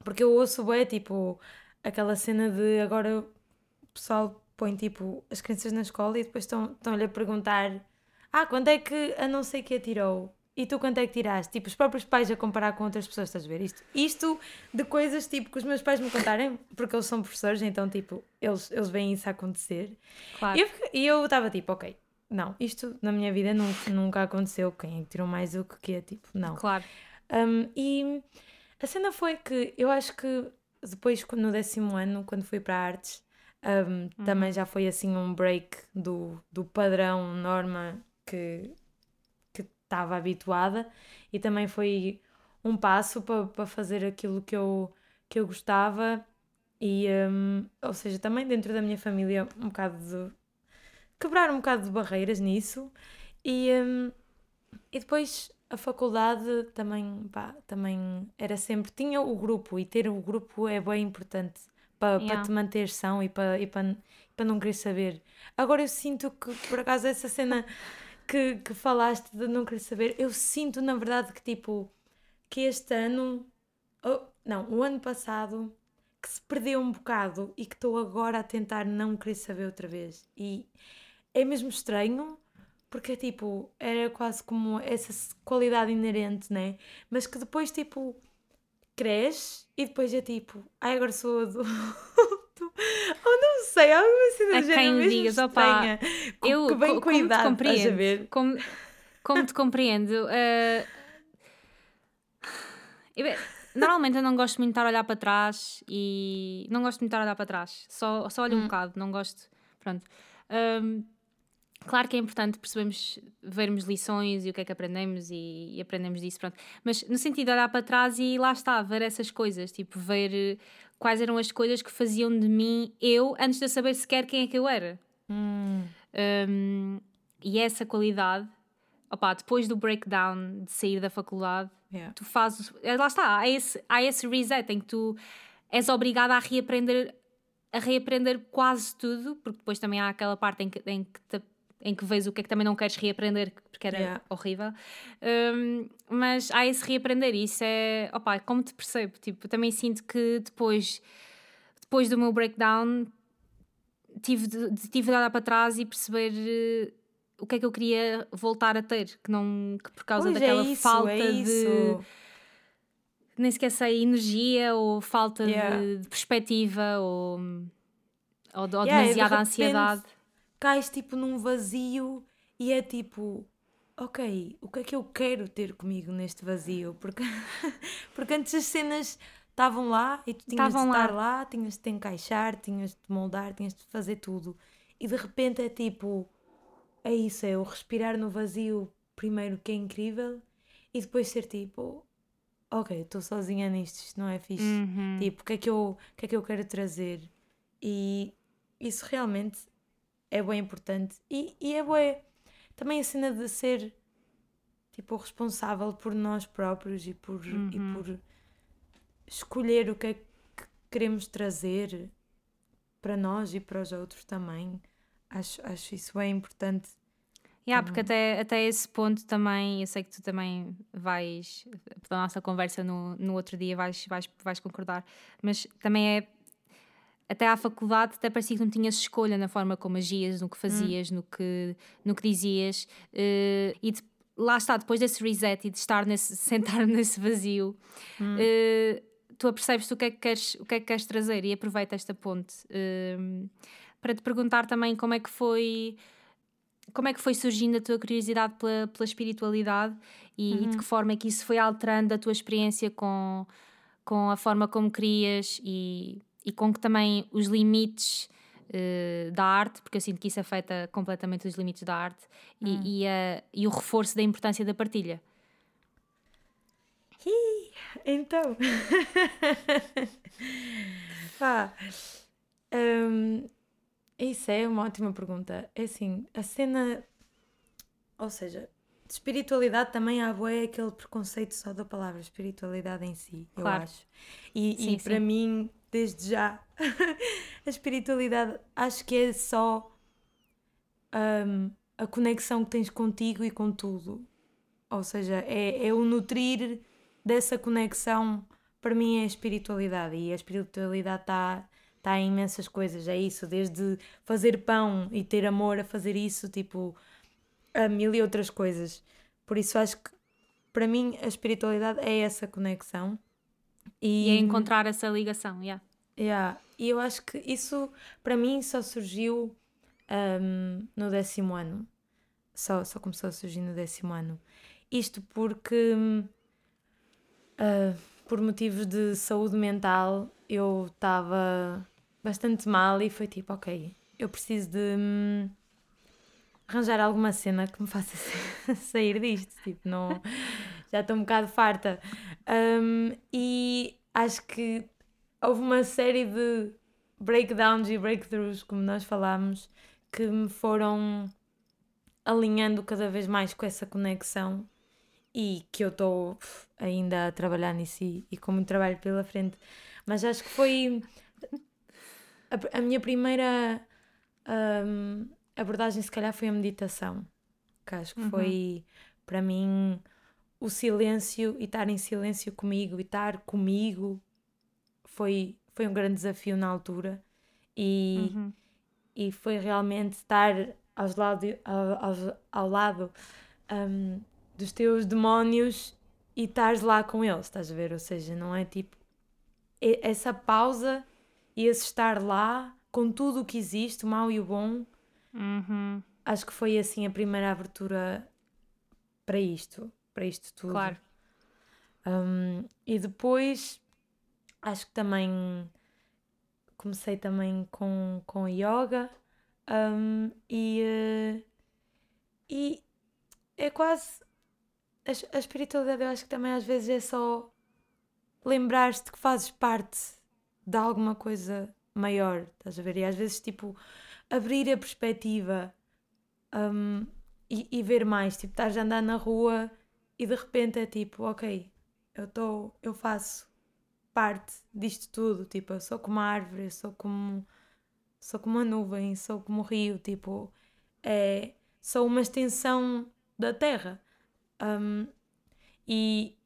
Speaker 2: porque eu ouço bem, tipo, aquela cena de agora o pessoal põe tipo as crianças na escola e depois estão-lhe a perguntar ah, quando é que a não sei que atirou? E tu quanto é que tiraste? Tipo, os próprios pais a comparar com outras pessoas, estás a ver? Isto, isto de coisas tipo que os meus pais me contarem, porque eles são professores, então tipo, eles, eles veem isso acontecer. Claro. E eu estava tipo, ok, não, isto na minha vida nunca, nunca aconteceu. Quem é que tirou mais que que é? Tipo, não.
Speaker 1: Claro.
Speaker 2: Um, e a cena foi que eu acho que depois, no décimo ano, quando fui para artes, um, uhum. também já foi assim um break do, do padrão, norma que estava habituada e também foi um passo para pa fazer aquilo que eu, que eu gostava e, um, ou seja, também dentro da minha família um bocado de quebrar um bocado de barreiras nisso e, um, e depois a faculdade também, pá, também era sempre, tinha o grupo e ter o grupo é bem importante para yeah. te manter são e para, e não querer saber. Agora eu sinto que por acaso essa cena que, que falaste de não querer saber, eu sinto na verdade que tipo que este ano, oh, não, o ano passado que se perdeu um bocado e que estou agora a tentar não querer saber outra vez. E é mesmo estranho, porque é tipo, era quase como essa qualidade inerente, né? Mas que depois, tipo, cresce e depois é tipo, ai, agora sou adulto. [laughs] Ou não sei, alguma assim do género mesmo digas, estranha. Opa, eu, que vem com, com a idade, te compreendo,
Speaker 1: como, como te compreendo, uh, eu, normalmente eu não gosto muito de estar a olhar para trás e não gosto muito de estar a olhar para trás, só, só olho hum. um bocado, não gosto, pronto. Um, Claro que é importante percebermos, vermos lições e o que é que aprendemos e, e, aprendemos disso, pronto. Mas no sentido de olhar para trás e lá está, ver essas coisas, tipo, ver eh, quais eram as coisas que faziam de mim eu antes de eu saber sequer quem é que eu era.
Speaker 2: Hum.
Speaker 1: Um, e essa qualidade, opa, depois do breakdown de sair da faculdade,
Speaker 2: Yeah.
Speaker 1: tu fazes. eh, Lá está, há esse, há esse reset em que tu és obrigada a reaprender, a reaprender quase tudo, porque depois também há aquela parte em que, em que, te- em que vês o que é que também não queres reaprender, porque era
Speaker 2: Yeah.
Speaker 1: horrível. Um, mas há esse reaprender, e isso é. Opa, como te percebo? Tipo, também sinto que depois, depois do meu breakdown tive de, de- tive de olhar para trás e perceber eh, o que é que eu queria voltar a ter, que não que por causa
Speaker 2: Pois,
Speaker 1: daquela
Speaker 2: é isso,
Speaker 1: falta
Speaker 2: é
Speaker 1: de nem sequer sei energia ou falta de-
Speaker 2: Yeah.
Speaker 1: de, perspectiva ou, ou, de- ou
Speaker 2: Yeah, e de
Speaker 1: demasiada
Speaker 2: repente
Speaker 1: ansiedade.
Speaker 2: Cais tipo num vazio e é tipo, ok, o que é que eu quero ter comigo neste vazio? Porque, [laughs] porque antes as cenas estavam lá e tu tinhas de
Speaker 1: lá.
Speaker 2: estar lá. tinhas de te encaixar, tinhas de te moldar, tinhas de fazer tudo. E de repente é tipo, é isso, é o respirar no vazio primeiro que é incrível e depois ser tipo, ok, estou sozinha nisto, isto não é fixe.
Speaker 1: Uhum.
Speaker 2: Tipo, o que, é que eu, o que é que eu quero trazer? E isso realmente é bem importante. E, e é bem também a cena de ser tipo responsável por nós próprios e por, e
Speaker 1: Uhum.
Speaker 2: por escolher o que é que queremos trazer para nós e para os outros também. Acho, acho isso bem importante.
Speaker 1: Yeah, porque até, até esse ponto também, eu sei que tu também vais, pela nossa conversa no, no outro dia, vais, vais, vais concordar, mas também é. Até à faculdade, até parecia que não tinhas escolha na forma como agias, no que fazias, no, que, no que dizias, eh, e de- lá está, depois desse reset e de estar nesse, [laughs] sentar nesse vazio, eh, tu apercebes o que, é que queres, o que é que queres trazer e aproveita esta ponte eh, para te perguntar também como é que foi como é que foi surgindo a tua curiosidade pela, pela espiritualidade e, e de que forma é que isso foi alterando a tua experiência com, com a forma como crias e, e com que também os limites eh, da arte, porque eu sinto que isso afeta completamente os limites da arte e, e, a- e o reforço da importância da partilha.
Speaker 2: Então, [laughs] pá, hum, isso é uma ótima pergunta. É assim, a cena, ou seja, de espiritualidade também há bué aquele preconceito só da palavra espiritualidade em si,
Speaker 1: Claro.
Speaker 2: eu acho. E,
Speaker 1: Sim,
Speaker 2: e para mim, desde já, [laughs] a espiritualidade acho que é só hum, a conexão que tens contigo e com tudo. Ou seja, é, é o nutrir dessa conexão, para mim é a espiritualidade. E a espiritualidade está tá em imensas coisas. É isso, desde fazer pão e ter amor a fazer isso, tipo, a mil e outras coisas. Por isso acho que, para mim, a espiritualidade é essa conexão.
Speaker 1: E é encontrar essa ligação, yeah.
Speaker 2: Yeah. E eu acho que isso, para mim, só surgiu ahm, no décimo ano. Só, só começou a surgir no décimo ano. Isto porque, ah, por motivos de saúde mental, eu estava bastante mal e foi tipo, ok, eu preciso de hum, arranjar alguma cena que me faça [laughs] sair disto. Tipo, não, já estou um bocado farta. Um, e acho que houve uma série de breakdowns e breakthroughs, como nós falámos, que me foram alinhando cada vez mais com essa conexão e que eu estou ainda a trabalhar nisso e, e com muito trabalho pela frente. Mas acho que foi a, a minha primeira hum, abordagem, se calhar, foi a meditação. Que acho que foi para mim o silêncio e estar em silêncio comigo e estar comigo foi, foi um grande desafio na altura e,
Speaker 1: Uhum.
Speaker 2: e foi realmente estar aos lado, ao, aos- ao lado hum, dos teus demónios e estares lá com eles, estás a ver? Ou seja, não é tipo essa pausa e esse estar lá com tudo o que existe, o mau e o bom,
Speaker 1: Uhum.
Speaker 2: acho que foi assim a primeira abertura para isto, para isto tudo.
Speaker 1: Claro.
Speaker 2: Um, e depois acho que também comecei também com, com yoga um, e, eh, e é quase. A, a espiritualidade, eu acho que também às vezes é só lembrar-te que fazes parte de alguma coisa maior, estás a ver? E às vezes, tipo, abrir a perspectiva um, e, e, ver mais. Tipo, estás a andar na rua e de repente é tipo, ok, eu estou, eu faço parte disto tudo. Tipo, eu sou como uma árvore, sou como, sou como uma nuvem, sou como um rio. Tipo, é, sou uma extensão da terra. Um, e,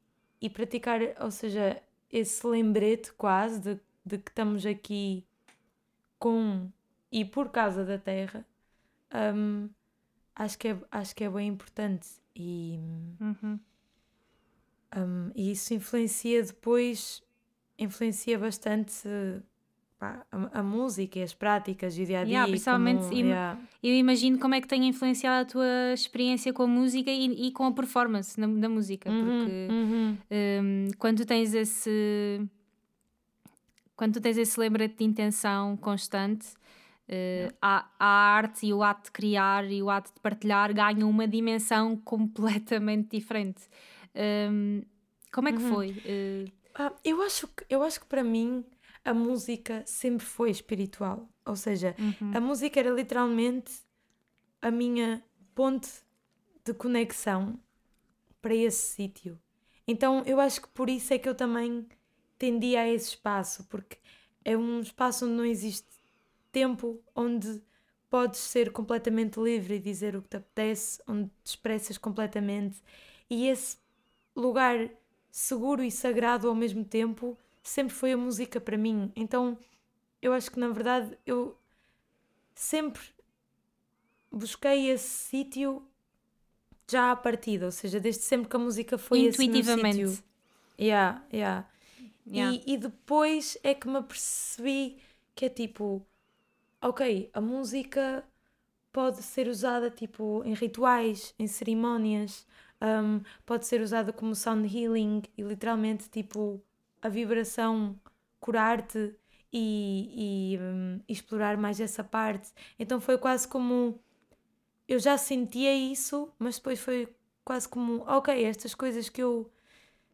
Speaker 2: e praticar, ou seja, esse lembrete quase de, de que estamos aqui com e por causa da terra, um, acho, que é, acho que é bem importante. E, uhum. um, e isso influencia depois, influencia bastante pá, a, a, música e as práticas e o dia a dia.
Speaker 1: Yeah, principalmente, como, yeah. eu imagino como é que tem influenciado a tua experiência com a música e, e com a performance na, da música, uhum, porque uhum. Um, quando tens esse quando tu tens esse lembrete de intenção constante, uh, a, a, arte e o ato de criar e o ato de partilhar ganham uma dimensão [laughs] completamente diferente. Um, como é que uhum. foi? Uh...
Speaker 2: Ah, eu, acho que, eu acho que para mim a música sempre foi espiritual. Ou seja, uhum. a música era literalmente a minha ponte de conexão para esse sítio. Então eu acho que por isso é que eu também tendia a esse espaço, porque é um espaço onde não existe tempo, onde podes ser completamente livre e dizer o que te apetece, onde te expressas completamente. E esse lugar seguro e sagrado ao mesmo tempo sempre foi a música para mim. Então eu acho que na verdade eu sempre busquei esse sítio já à partida, ou seja, desde sempre que a música foi intuitivamente. Esse yeah, yeah. Yeah. E, e depois é que me apercebi que é tipo, ok, a música pode ser usada tipo em rituais, em cerimónias, um, pode ser usada como sound healing e literalmente tipo a vibração curar-te e, e, um, explorar mais essa parte. Então foi quase como eu já sentia isso, mas depois foi quase como ok, estas coisas que eu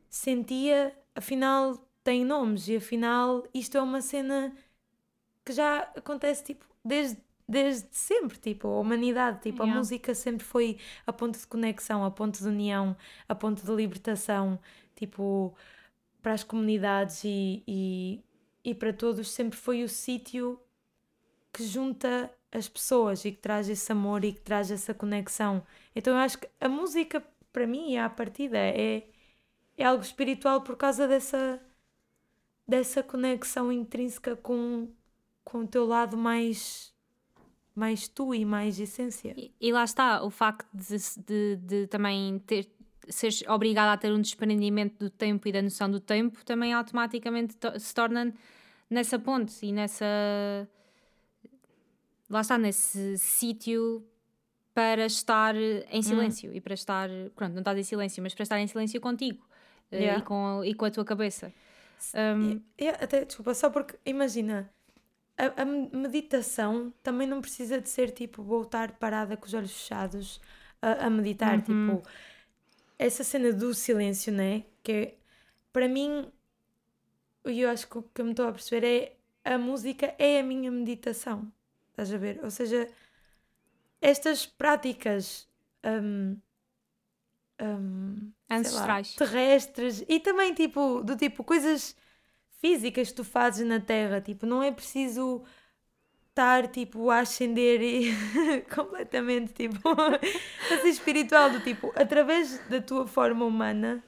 Speaker 2: sentia, afinal têm nomes e afinal isto é uma cena que já acontece tipo desde, desde sempre, tipo, a humanidade, tipo, yeah. a música sempre foi a ponto de conexão, a ponto de união, a ponto de libertação, tipo, para as comunidades e, e, e para todos sempre foi o sítio que junta as pessoas e que traz esse amor e que traz essa conexão. Então eu acho que a música, para mim, à partida, é, é algo espiritual por causa dessa dessa conexão intrínseca com, com o teu lado mais mais tu e mais essência.
Speaker 1: E, e lá está, o facto de, de, de, também ter seres obrigada a ter um desprendimento do tempo e da noção do tempo também automaticamente to se torna nessa ponte e nessa lá está, nesse sítio para estar em hum. silêncio hum. e para estar, pronto, não estás em silêncio, mas para estar em silêncio contigo eh, yeah. e, com, e com a tua cabeça.
Speaker 2: Um, é, até, desculpa, só porque imagina, a, a, meditação também não precisa de ser tipo voltar parada com os olhos fechados a, a meditar. Uhum. Tipo, essa cena do silêncio, né? Que para mim, e eu acho que o que eu me estou a perceber é a música é a minha meditação. Estás a ver? Ou seja, estas práticas. Um, um, ancestrais, lá, terrestres e também tipo do tipo coisas físicas que tu fazes na Terra, tipo não é preciso estar tipo a ascender e [laughs] completamente tipo [laughs] assim espiritual do tipo através da tua forma humana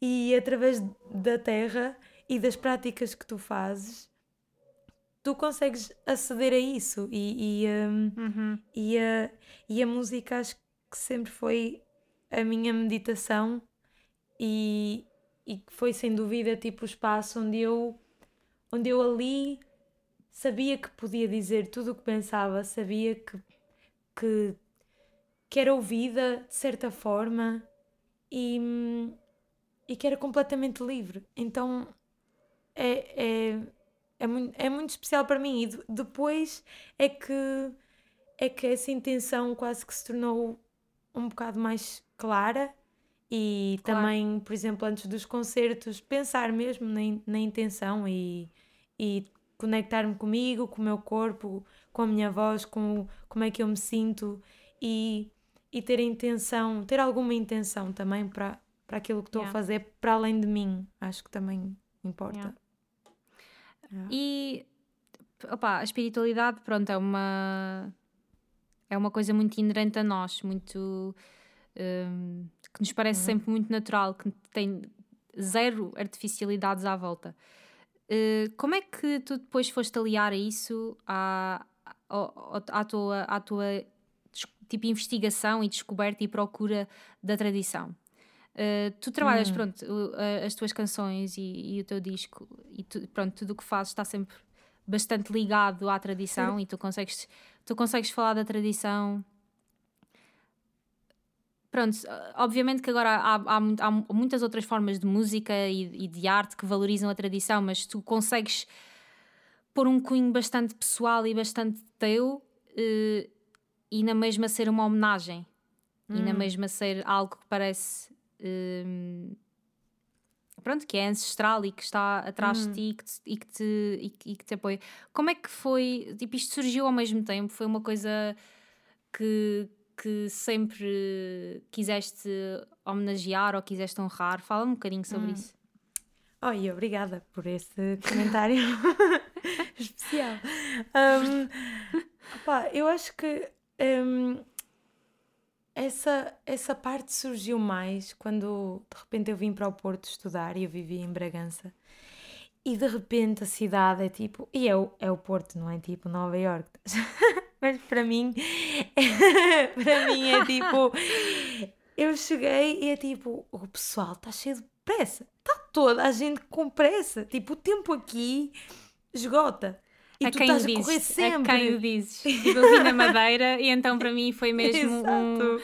Speaker 2: e através da Terra e das práticas que tu fazes tu consegues aceder a isso e, e, um, uhum. e, a, e a música acho que sempre foi a minha meditação e, e foi sem dúvida tipo o espaço onde eu onde eu ali sabia que podia dizer tudo o que pensava, sabia que, que, que era ouvida de certa forma e, e que era completamente livre. Então é, é, é, muito, é muito especial para mim. E depois é que, é que essa intenção quase que se tornou um bocado mais clara e claro. também, por exemplo, antes dos concertos, pensar mesmo na, na intenção e, e conectar-me comigo, com o meu corpo, com a minha voz, com como é que eu me sinto e, e ter intenção, ter alguma intenção também para, para aquilo que estou yeah. a fazer para além de mim. Acho que também importa. Yeah.
Speaker 1: Yeah. E opa, a espiritualidade, pronto, é uma é uma coisa muito inerente a nós, muito um, que nos parece uhum. sempre muito natural, que tem zero artificialidades à volta. Uh, como é que tu depois foste aliar a isso à, à, à tua, à tua tipo investigação e descoberta e procura da tradição? Uh, tu trabalhas, hum. pronto, uh, as tuas canções e, e o teu disco e tu, pronto, tudo o que fazes está sempre bastante ligado à tradição e tu consegues, tu consegues falar da tradição. Pronto, obviamente que agora há, há, há muitas outras formas de música e, e, de arte que valorizam a tradição, mas tu consegues pôr um cunho bastante pessoal e bastante teu uh, e na mesma ser uma homenagem hum. e na hum. mesma ser algo que parece um, pronto, que é ancestral e que está atrás de ti e que te, e que te, e, e que te apoia. Como é que foi? Tipo, isto surgiu ao mesmo tempo? Foi uma coisa que, que sempre quiseste homenagear ou quiseste honrar? Fala um bocadinho sobre hum. isso.
Speaker 2: Oi, obrigada por esse comentário [laughs] especial. Um, opa, eu acho que um, essa, essa parte surgiu mais quando de repente eu vim para o Porto estudar e eu vivia em Bragança. E de repente a cidade é tipo. E é o, é o Porto, não é tipo Nova York. [laughs] Mas para mim. [laughs] para mim é tipo. Eu cheguei e é tipo. O pessoal está cheio de pressa. Está toda a gente com pressa. Tipo, o tempo aqui esgota. E a tu quem estás
Speaker 1: dizes, a correr sempre. A quem o dizes. Eu vim na Madeira e então para mim foi [laughs] mesmo um...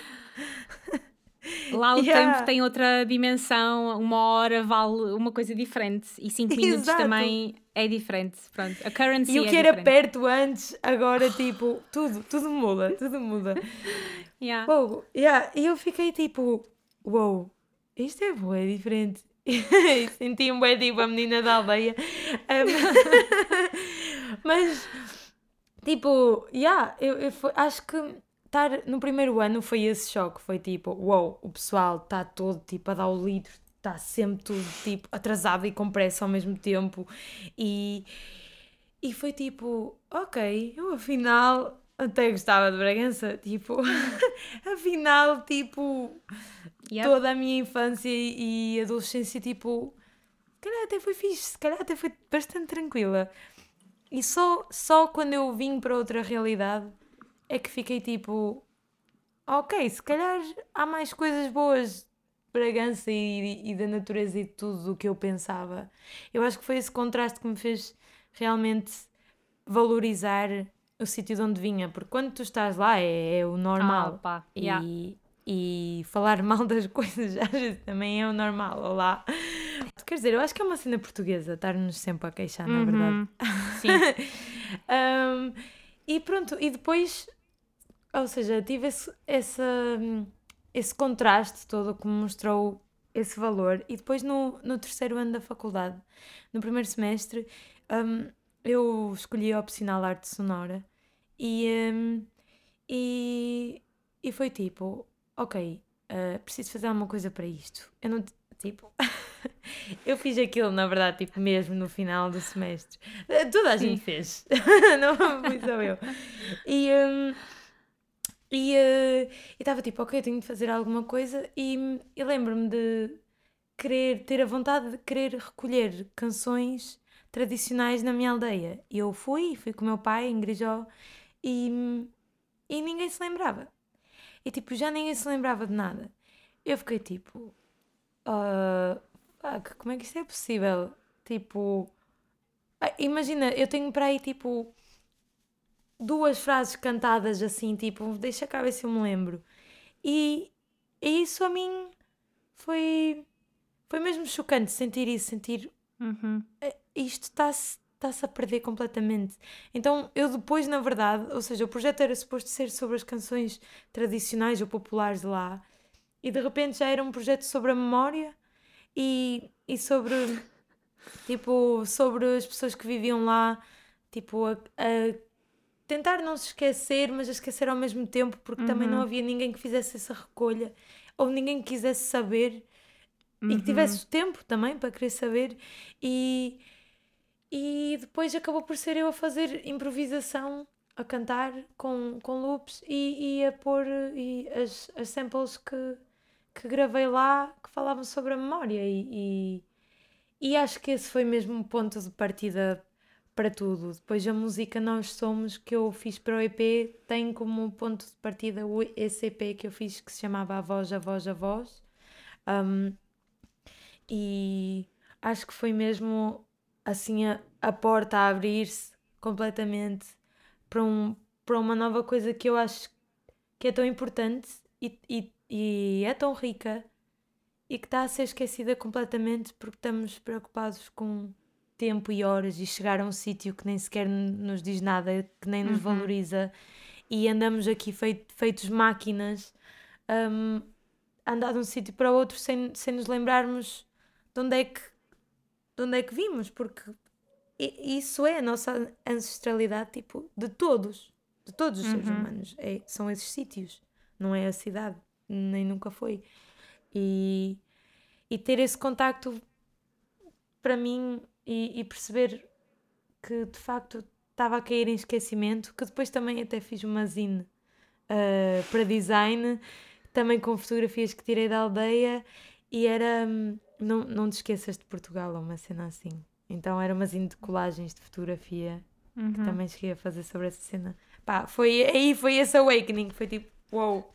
Speaker 1: Lá o yeah. tempo tem outra dimensão, uma hora vale uma coisa diferente e cinco [laughs] minutos Exato. também é diferente. Pronto, a currency
Speaker 2: E o
Speaker 1: é
Speaker 2: que
Speaker 1: era
Speaker 2: diferente. perto antes, agora tipo, tudo, tudo muda, tudo muda. [laughs] Yeah. Wow, yeah. E eu fiquei tipo, wow, isto é boa, é diferente. [laughs] Senti-me bem tipo a menina da aldeia. Um, mas, tipo, yeah, eu, eu foi, acho que estar no primeiro ano foi esse choque. Foi tipo, uau, wow, o pessoal está todo tipo a dar o litro, está sempre tudo tipo atrasado e com pressa ao mesmo tempo. E, e foi tipo, ok, eu afinal até gostava de Bragança, tipo, [laughs] afinal, tipo, yep. toda a minha infância e adolescência, tipo, se calhar até foi fixe, se calhar até foi bastante tranquila. E só, só quando eu vim para outra realidade é que fiquei tipo, ok, se calhar há mais coisas boas de Bragança e, e da natureza e de tudo do que eu pensava. Eu acho que foi esse contraste que me fez realmente valorizar o sítio de onde vinha, porque quando tu estás lá é, é o normal. Ah, e, yeah. e falar mal das [laughs] coisas às vezes também é o normal. Olá. Quer dizer, eu acho que é uma cena portuguesa estar-nos sempre a queixar, uhum. na verdade. Sim. [laughs] um, e pronto, e depois, ou seja, tive esse, esse, esse contraste todo que me mostrou esse valor. E depois no, no terceiro ano da faculdade, no primeiro semestre, um, eu escolhi a opcional arte sonora e, um, e, e foi tipo, ok, uh, preciso fazer alguma coisa para isto. Eu não, tipo, [laughs] eu fiz aquilo, na verdade, tipo, mesmo no final do semestre. Uh, toda a gente fez, [laughs] não fui só eu. E, um, e uh, estava tipo, ok, tenho de fazer alguma coisa e, e lembro-me de querer, ter a vontade de querer recolher canções tradicionais na minha aldeia. E eu fui, fui com o meu pai em Grijó e, e ninguém se lembrava. E tipo, já ninguém se lembrava de nada. Eu fiquei tipo, uh, fuck, como é que isto é possível? Tipo, ah, imagina, eu tenho para aí tipo duas frases cantadas assim, tipo, deixa cá ver se eu me lembro. E, e isso a mim foi, foi mesmo chocante sentir isso, sentir
Speaker 1: uhum.
Speaker 2: Eh, isto está está-se a perder completamente. Então eu depois, na verdade, ou seja, o projeto era suposto ser sobre as canções tradicionais ou populares de lá, e de repente já era um projeto sobre a memória e, e sobre [laughs] tipo sobre as pessoas que viviam lá, tipo a, a tentar não se esquecer, mas a esquecer ao mesmo tempo, porque uhum. também não uhum. havia ninguém que fizesse essa recolha ou ninguém que quisesse saber uhum. e que tivesse uhum. tempo também para querer saber e e depois acabou por ser eu a fazer improvisação, a cantar com, com loops e, e a pôr e as, as samples que, que gravei lá que falavam sobre a memória. E, e, e acho que esse foi mesmo o ponto de partida para tudo. Depois a música Nós Somos que eu fiz para o EP tem como ponto de partida esse EP que eu fiz que se chamava A Voz, A Voz, A Voz. Um, e acho que foi mesmo assim a, a porta a abrir-se completamente para, um, para uma nova coisa que eu acho que é tão importante e, e, e é tão rica e que está a ser esquecida completamente porque estamos preocupados com tempo e horas e chegar a um sítio que nem sequer nos diz nada, que nem nos uhum. valoriza e andamos aqui feit, feitos máquinas um, andar de um sítio para outro sem, sem nos lembrarmos de onde é que de onde é que vimos, porque isso é a nossa ancestralidade, tipo, de todos, de todos os uhum. seres humanos. É, são esses sítios, não é a cidade, nem nunca foi. E, e ter esse contacto para mim e, e perceber que de facto estava a cair em esquecimento, que depois também até fiz uma zine uh, para design, também com fotografias que tirei da aldeia, e era hum, não, não te esqueças de Portugal, uma cena assim. Então era umas de colagens de fotografia uhum. que também cheguei a fazer sobre essa cena. Pá, foi, aí foi esse awakening, foi tipo, uou, wow,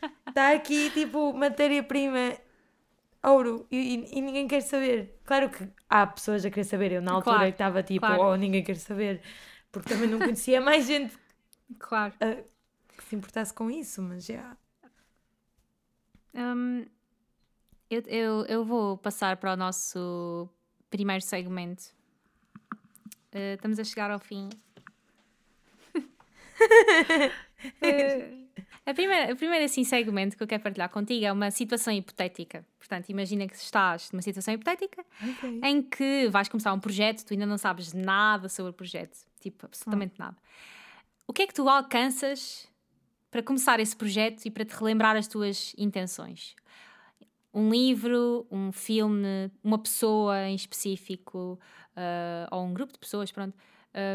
Speaker 2: [laughs] está aqui tipo matéria-prima ouro e, e, ninguém quer saber. Claro que há pessoas a querer saber, eu na altura claro, estava tipo, claro. oh, ninguém quer saber, porque também não conhecia mais gente
Speaker 1: claro.
Speaker 2: Uh, que se importasse com isso, mas já.
Speaker 1: Um, eu, eu, eu vou passar para o nosso primeiro segmento. Uh, estamos a chegar ao fim. uh, [laughs] a primeira, a primeira assim, segmento que eu quero partilhar contigo é uma situação hipotética. Portanto, imagina que estás numa situação hipotética okay. em que vais começar um projeto, tu ainda não sabes nada sobre o projeto, tipo, absolutamente oh. nada. O que é que tu alcanças para começar esse projeto e para te relembrar as tuas intenções? um livro, um filme, uma pessoa em específico, uh, ou um grupo de pessoas, pronto.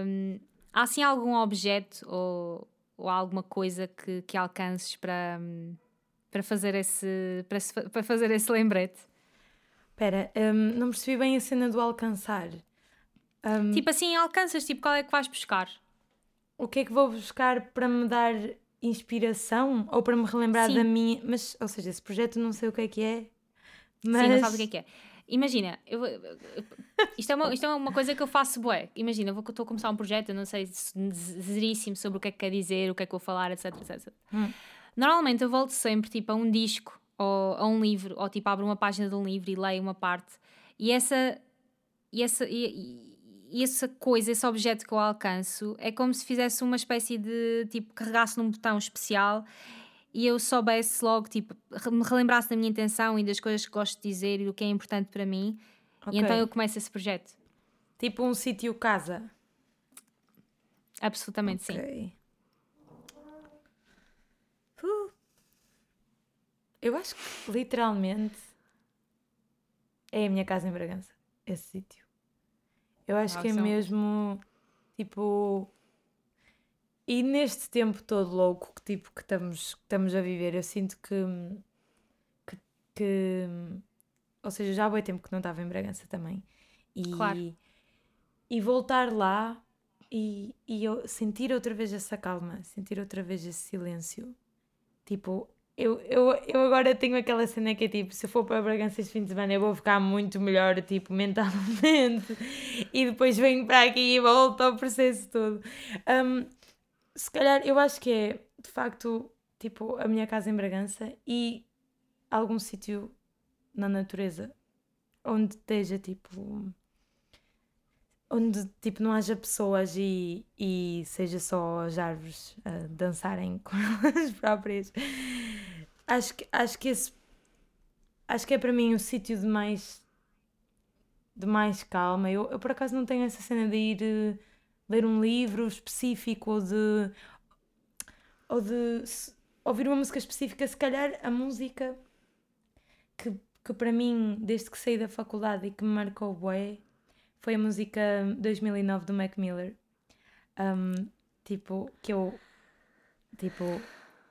Speaker 1: Um, há assim algum objeto ou, ou alguma coisa que, que alcances para, para, fazer esse, para, para fazer esse lembrete?
Speaker 2: Espera, um, não percebi bem a cena do alcançar.
Speaker 1: Um, tipo assim, alcanças, tipo, qual é que vais buscar?
Speaker 2: O que é que vou buscar para me dar inspiração ou para me relembrar Sim. da minha. Mas, ou seja, esse projeto não sei o que é que é.
Speaker 1: Mas... Sim, não sabes o que é que é. Imagina, eu, isto, é uma, isto é uma coisa que eu faço bué. Imagina, eu estou a começar um projeto, eu não sei zeríssimo sobre o que é que quer dizer, o que é que vou falar, etc, etc. Hum. Normalmente eu volto sempre tipo a um disco ou a um livro, ou tipo abro uma página de um livro e leio uma parte. E essa, e essa, e, e essa coisa, esse objeto que eu alcanço, é como se fizesse uma espécie de tipo, carregasse num botão especial e eu soubesse logo, tipo, me relembrasse da minha intenção e das coisas que gosto de dizer e do que é importante para mim. Okay. E então eu começo esse projeto.
Speaker 2: Tipo um sítio casa.
Speaker 1: Absolutamente okay. sim.
Speaker 2: Uh. Eu acho que literalmente é a minha casa em Bragança, esse sítio. Eu acho que é mesmo tipo. E neste tempo todo louco que, tipo, que, estamos, que estamos a viver, eu sinto que, que, que ou seja, já há bem tempo que não estava em Bragança também. E, claro. e voltar lá e, e eu sentir outra vez essa calma, sentir outra vez esse silêncio. Tipo, eu, eu, eu agora tenho aquela cena que é tipo, se eu for para Bragança este fim de semana eu vou ficar muito melhor, tipo, mentalmente, [laughs] e depois venho para aqui e volto ao processo todo. Um, se calhar, eu acho que é, de facto, tipo, a minha casa em Bragança e algum sítio na natureza onde esteja, tipo, onde tipo não haja pessoas e, e seja só as árvores a dançarem [laughs] com elas próprias. Acho que, acho que esse acho que é para mim o sítio de mais de mais calma. Eu, eu por acaso não tenho essa cena de ir uh, ler um livro específico ou de ou de ouvir uma música específica, se calhar a música que, que para mim, desde que saí da faculdade e que me marcou o bué, foi a música 2009 do Mac Miller. Um, tipo, que eu tipo,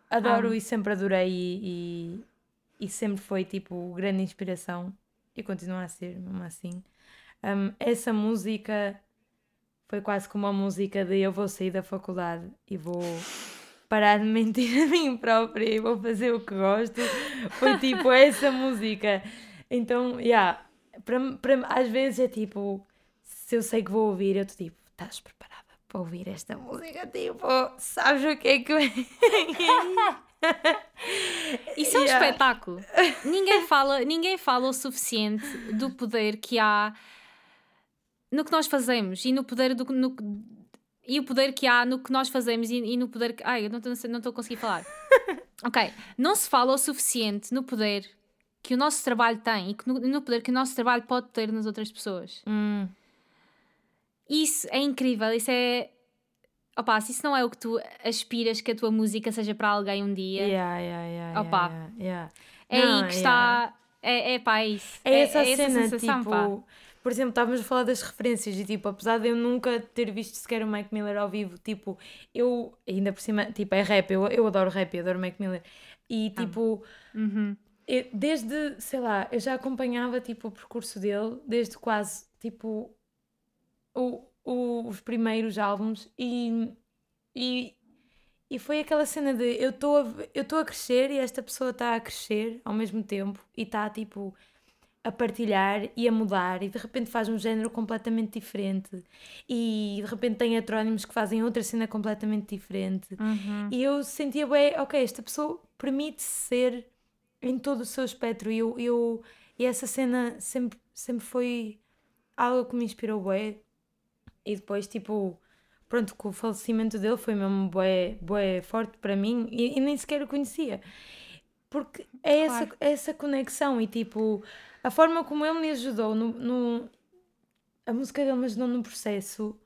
Speaker 2: adoro um. e sempre adorei e, e, e, sempre foi tipo grande inspiração e continua a ser, mesmo assim. Um, essa música foi quase como uma música de eu vou sair da faculdade e vou parar de mentir a mim própria e vou fazer o que gosto. Foi tipo essa música. Então, yeah, para, para, às vezes é tipo, se eu sei que vou ouvir, eu estou tipo, estás preparada para ouvir esta música? Tipo, sabes o que é que vem?
Speaker 1: Isso é um yeah. espetáculo. Ninguém fala, ninguém fala o suficiente do poder que há no que nós fazemos e no poder do no, e o poder que há no que nós fazemos e, e no poder que. Ai, eu não estou a conseguir falar. [laughs] ok. Não se fala o suficiente no poder que o nosso trabalho tem e que no, no poder que o nosso trabalho pode ter nas outras pessoas.
Speaker 2: Hum.
Speaker 1: Isso é incrível. Isso é. Opa, se isso não é o que tu aspiras que a tua música seja para alguém um dia.
Speaker 2: Yeah, yeah, yeah,
Speaker 1: opa,
Speaker 2: yeah, yeah.
Speaker 1: é não, aí que está. É, é pá, é isso.
Speaker 2: É, é essa é, cena, essa sensação, tipo, pá por exemplo, estávamos a falar das referências e tipo, apesar de eu nunca ter visto sequer o Mac Miller ao vivo, tipo, eu, ainda por cima, tipo, é rap, eu, eu adoro rap, eu adoro Mac Miller. E ah. tipo,
Speaker 1: uhum.
Speaker 2: eu, desde, sei lá, eu já acompanhava tipo o percurso dele, desde quase tipo o, o, os primeiros álbuns e, e, e foi aquela cena de eu estou a crescer e esta pessoa está a crescer ao mesmo tempo e está tipo a partilhar e a mudar e de repente faz um género completamente diferente e de repente tem heterónimos que fazem outra cena completamente diferente
Speaker 1: uhum.
Speaker 2: e eu sentia bem, ok, esta pessoa permite ser em todo o seu espectro e eu, eu e essa cena sempre, sempre foi algo que me inspirou bem e depois tipo pronto, com o falecimento dele foi mesmo bué, bué forte para mim e, e nem sequer o conhecia porque é claro. essa, essa conexão e tipo a forma como ele me ajudou no, no a música dele me ajudou no processo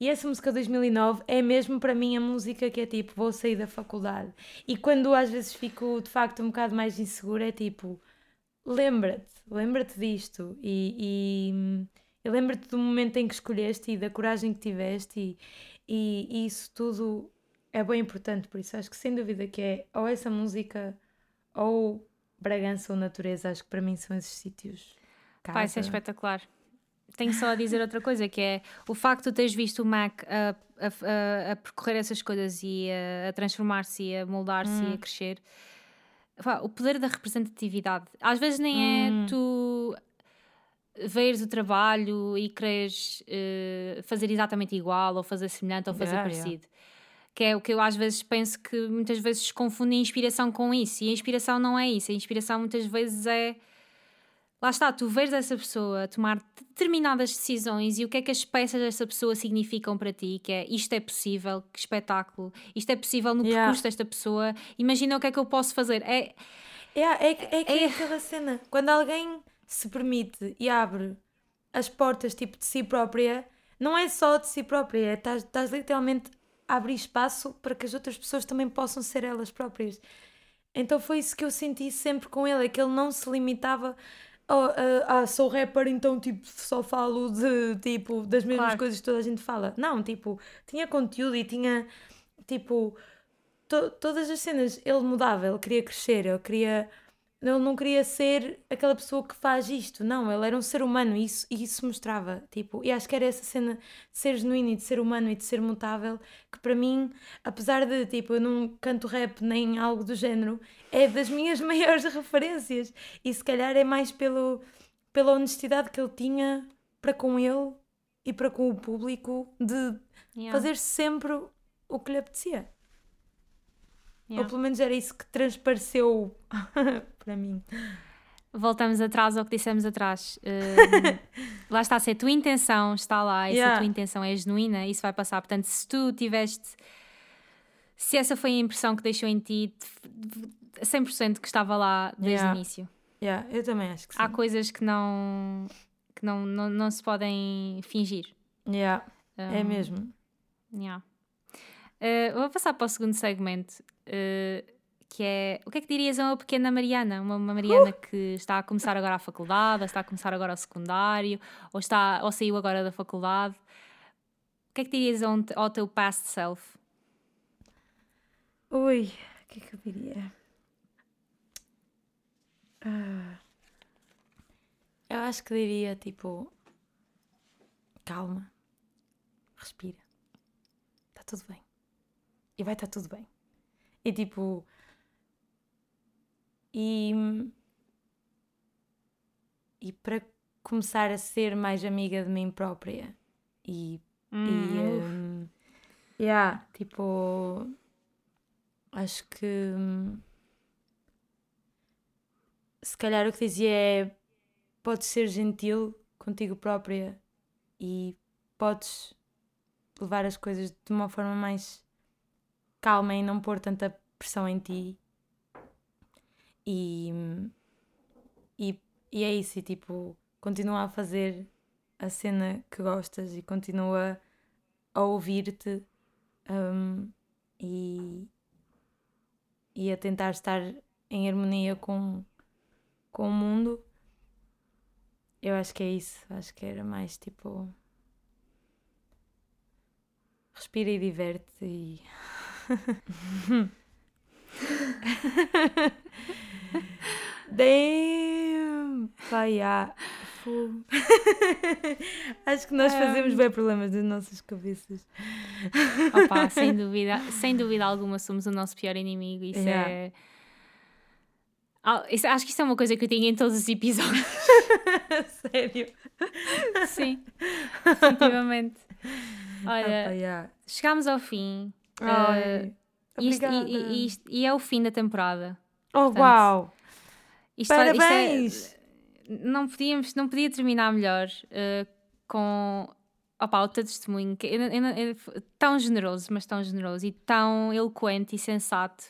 Speaker 2: e essa música 2009 é mesmo para mim a música que é tipo, vou sair da faculdade. E quando às vezes fico de facto um bocado mais insegura, é tipo, lembra-te, lembra-te disto. E, e, e lembra-te do momento em que escolheste e da coragem que tiveste. E, e, e, isso tudo é bem importante. Por isso acho que sem dúvida que é ou essa música ou Bragança ou natureza, acho que para mim são esses sítios.
Speaker 1: Casa. Isso é espetacular. Tenho só a dizer outra coisa, que é o facto de teres visto o Mac a, a, a, a percorrer essas coisas e a, transformar-se a moldar-se hum. e a hum. crescer. O poder da representatividade. Às vezes nem é hum. é tu veres o trabalho e queres uh, fazer exatamente igual ou fazer semelhante ou fazer yeah, parecido. Yeah que é o que eu às vezes penso que muitas vezes confundem inspiração com isso, e a inspiração não é isso, a inspiração muitas vezes é lá está, tu vês essa pessoa tomar determinadas decisões e o que é que as peças dessa pessoa significam para ti, que é isto é possível, que espetáculo, isto é possível no yeah. percurso desta pessoa, imagina o que é que eu posso fazer. É,
Speaker 2: yeah, é, é, é, é aquela cena, quando alguém se permite e abre as portas tipo de si própria, não é só de si própria, é, estás, estás literalmente abrir espaço para que as outras pessoas também possam ser elas próprias. Então foi isso que eu senti sempre com ele, é que ele não se limitava a, sou rapper, então tipo só falo de tipo das mesmas claro. coisas que toda a gente fala. Não, tipo, tinha conteúdo e tinha tipo to, todas as cenas, ele mudava, ele queria crescer, ele queria ele não queria ser aquela pessoa que faz isto, não, ele era um ser humano e isso, e isso mostrava, tipo, e acho que era essa cena de ser genuíno e de ser humano e de ser mutável, que para mim, apesar de, tipo, eu não canto rap nem algo do género, é das minhas [laughs] maiores referências, e se calhar é mais pelo, pela honestidade que ele tinha para com ele e para com o público de yeah. fazer sempre o que lhe apetecia. Yeah. Ou pelo menos era isso que transpareceu [laughs] para mim.
Speaker 1: voltamos atrás ao que dissemos atrás. Uh, [laughs] lá está, se a tua intenção está lá e
Speaker 2: Yeah.
Speaker 1: se a tua intenção é genuína, isso vai passar. Portanto, se tu tiveste. Se essa foi a impressão que deixou em ti, de- de- 100% que estava lá desde
Speaker 2: Yeah.
Speaker 1: o início.
Speaker 2: Yeah, eu também acho que sim.
Speaker 1: Há coisas que não. que não, não, não se podem fingir.
Speaker 2: Yeah, é
Speaker 1: Um,
Speaker 2: mesmo.
Speaker 1: Yeah. Uh, vou passar para o segundo segmento, uh, que é o que é que dirias a uma pequena Mariana? Uma, uma Mariana que está a começar agora a faculdade, ou está a começar agora o secundário, ou, está, ou saiu agora da faculdade. O que é que dirias ao, ao teu past self?
Speaker 2: Ui, o que é que eu diria? Ah, eu acho que diria tipo. Calma. Respira. Está tudo bem. E vai estar tudo bem. E tipo. E. E para começar a ser mais amiga de mim própria. E e,
Speaker 1: Hum,
Speaker 2: hum, yeah, tipo, acho que se calhar o que dizia é podes ser gentil contigo própria e podes levar as coisas de uma forma mais calma e não pôr tanta pressão em ti. E, e, e é isso, e tipo, continua a fazer a cena que gostas e continua a ouvir-te hum, e, e a tentar estar em harmonia com, com o mundo. Eu acho que é isso. Acho que era mais tipo. Respira e diverte e. [laughs] Damn! Yeah. Fu. Acho que nós fazemos bem problemas das nossas cabeças.
Speaker 1: Opa, sem dúvida, sem dúvida alguma somos o nosso pior inimigo. Isso
Speaker 2: Yeah.
Speaker 1: é. Ah, isso- acho que isso é uma coisa que eu tenho em todos os episódios. [laughs]
Speaker 2: Sério.
Speaker 1: Sim, definitivamente.
Speaker 2: Ah,
Speaker 1: Olha,
Speaker 2: pá, yeah.
Speaker 1: chegámos ao fim.
Speaker 2: Ai,
Speaker 1: Eh, Isto- e, isto- e é o fim da temporada.
Speaker 2: oh,
Speaker 1: portanto,
Speaker 2: uau!
Speaker 1: Isto vai- isto é-
Speaker 2: Parabéns!
Speaker 1: não, podíamos, não podia terminar melhor eh, com opa, o teu testemunho, que eu tão generoso, mas tão generoso e tão eloquente e sensato.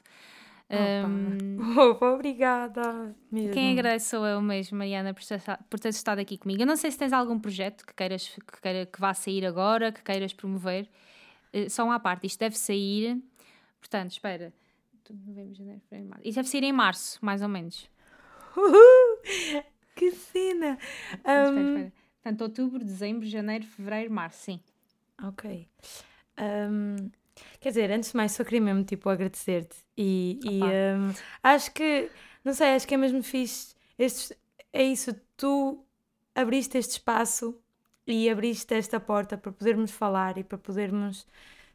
Speaker 1: Um,
Speaker 2: Opa, [laughs] obrigada! Mesmo.
Speaker 1: quem agradece sou eu mesmo, Mariana, por, ter- por teres estado aqui comigo. Eu não sei se tens algum projeto que queiras que, queira, que vá sair agora, que queiras promover. Eh, só uma parte, isto deve sair. Portanto, espera. Novembro, janeiro, fevereiro, março. Isto deve sair em março, mais ou menos.
Speaker 2: Uhul! [laughs] Que cena!
Speaker 1: Espera,
Speaker 2: Um,
Speaker 1: espera. Portanto, outubro, dezembro, janeiro, fevereiro, março, sim.
Speaker 2: Ok. Um, quer dizer, antes de mais, só queria mesmo tipo, agradecer-te. E, e, um, acho que, não sei, acho que é mesmo fixe. Estes, é isso, tu abriste este espaço e abriste esta porta para podermos falar e para podermos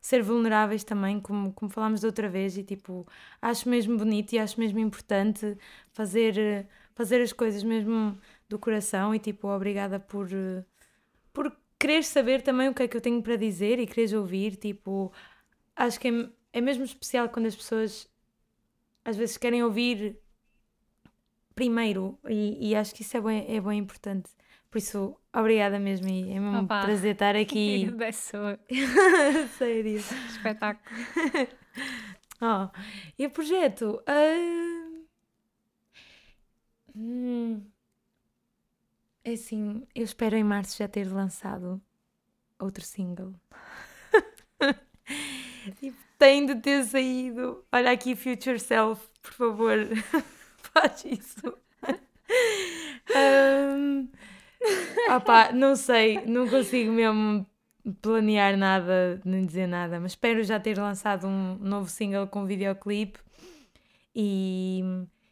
Speaker 2: ser vulneráveis também, como, como falámos da outra vez. E tipo, acho mesmo bonito e acho mesmo importante fazer, fazer as coisas mesmo do coração. E tipo, obrigada por. por quereres saber também o que é que eu tenho para dizer e quereres ouvir, tipo, acho que é, é mesmo especial quando as pessoas às vezes querem ouvir primeiro e, e acho que isso é bem, é bem importante. Por isso, obrigada mesmo e é mesmo um
Speaker 1: Opa.
Speaker 2: prazer estar aqui. [laughs] [laughs] Sério.
Speaker 1: Espetáculo. [laughs]
Speaker 2: Oh, e o projeto? Ah, hum, é assim, eu espero em março já ter lançado outro single. Tipo, tem de ter saído. Olha aqui, Future Self, por favor, faz isso. um, opá, não sei, não consigo mesmo planear nada, nem dizer nada, mas espero já ter lançado um novo single com videoclipe e,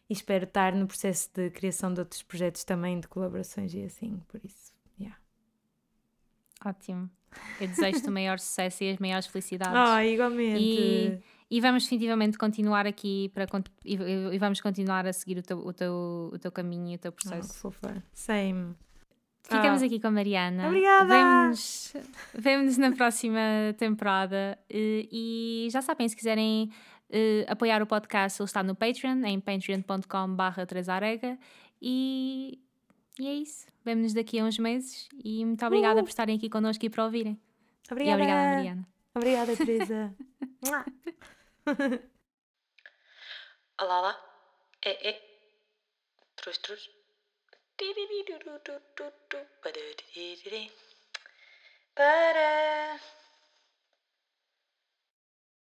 Speaker 2: e espero estar no processo de criação de outros projetos também, de colaborações e assim, por isso, yeah.
Speaker 1: Ótimo. Eu desejo-te o maior sucesso e as maiores felicidades.
Speaker 2: Ah, igualmente.
Speaker 1: E, e vamos definitivamente continuar aqui para, e, e- vamos continuar a seguir o teu, o teu, o teu caminho e o teu
Speaker 2: Ah,
Speaker 1: processo.
Speaker 2: fofa. Same.
Speaker 1: Ficamos
Speaker 2: Ah.
Speaker 1: aqui com a Mariana.
Speaker 2: Obrigada!
Speaker 1: Vemo-nos na próxima temporada. E, e já sabem, se quiserem eh, apoiar o podcast, ele está no Patreon, em patreon.com.br 3arega. E, e é isso. Vemo-nos daqui a uns meses e muito obrigada
Speaker 3: Uh!
Speaker 1: por estarem aqui connosco e para ouvirem.
Speaker 3: Obrigada.
Speaker 1: E obrigada, Mariana.
Speaker 3: Obrigada, Teresa. [laughs]
Speaker 2: Olá, olá. É, é. Trus, trus. Ba-da.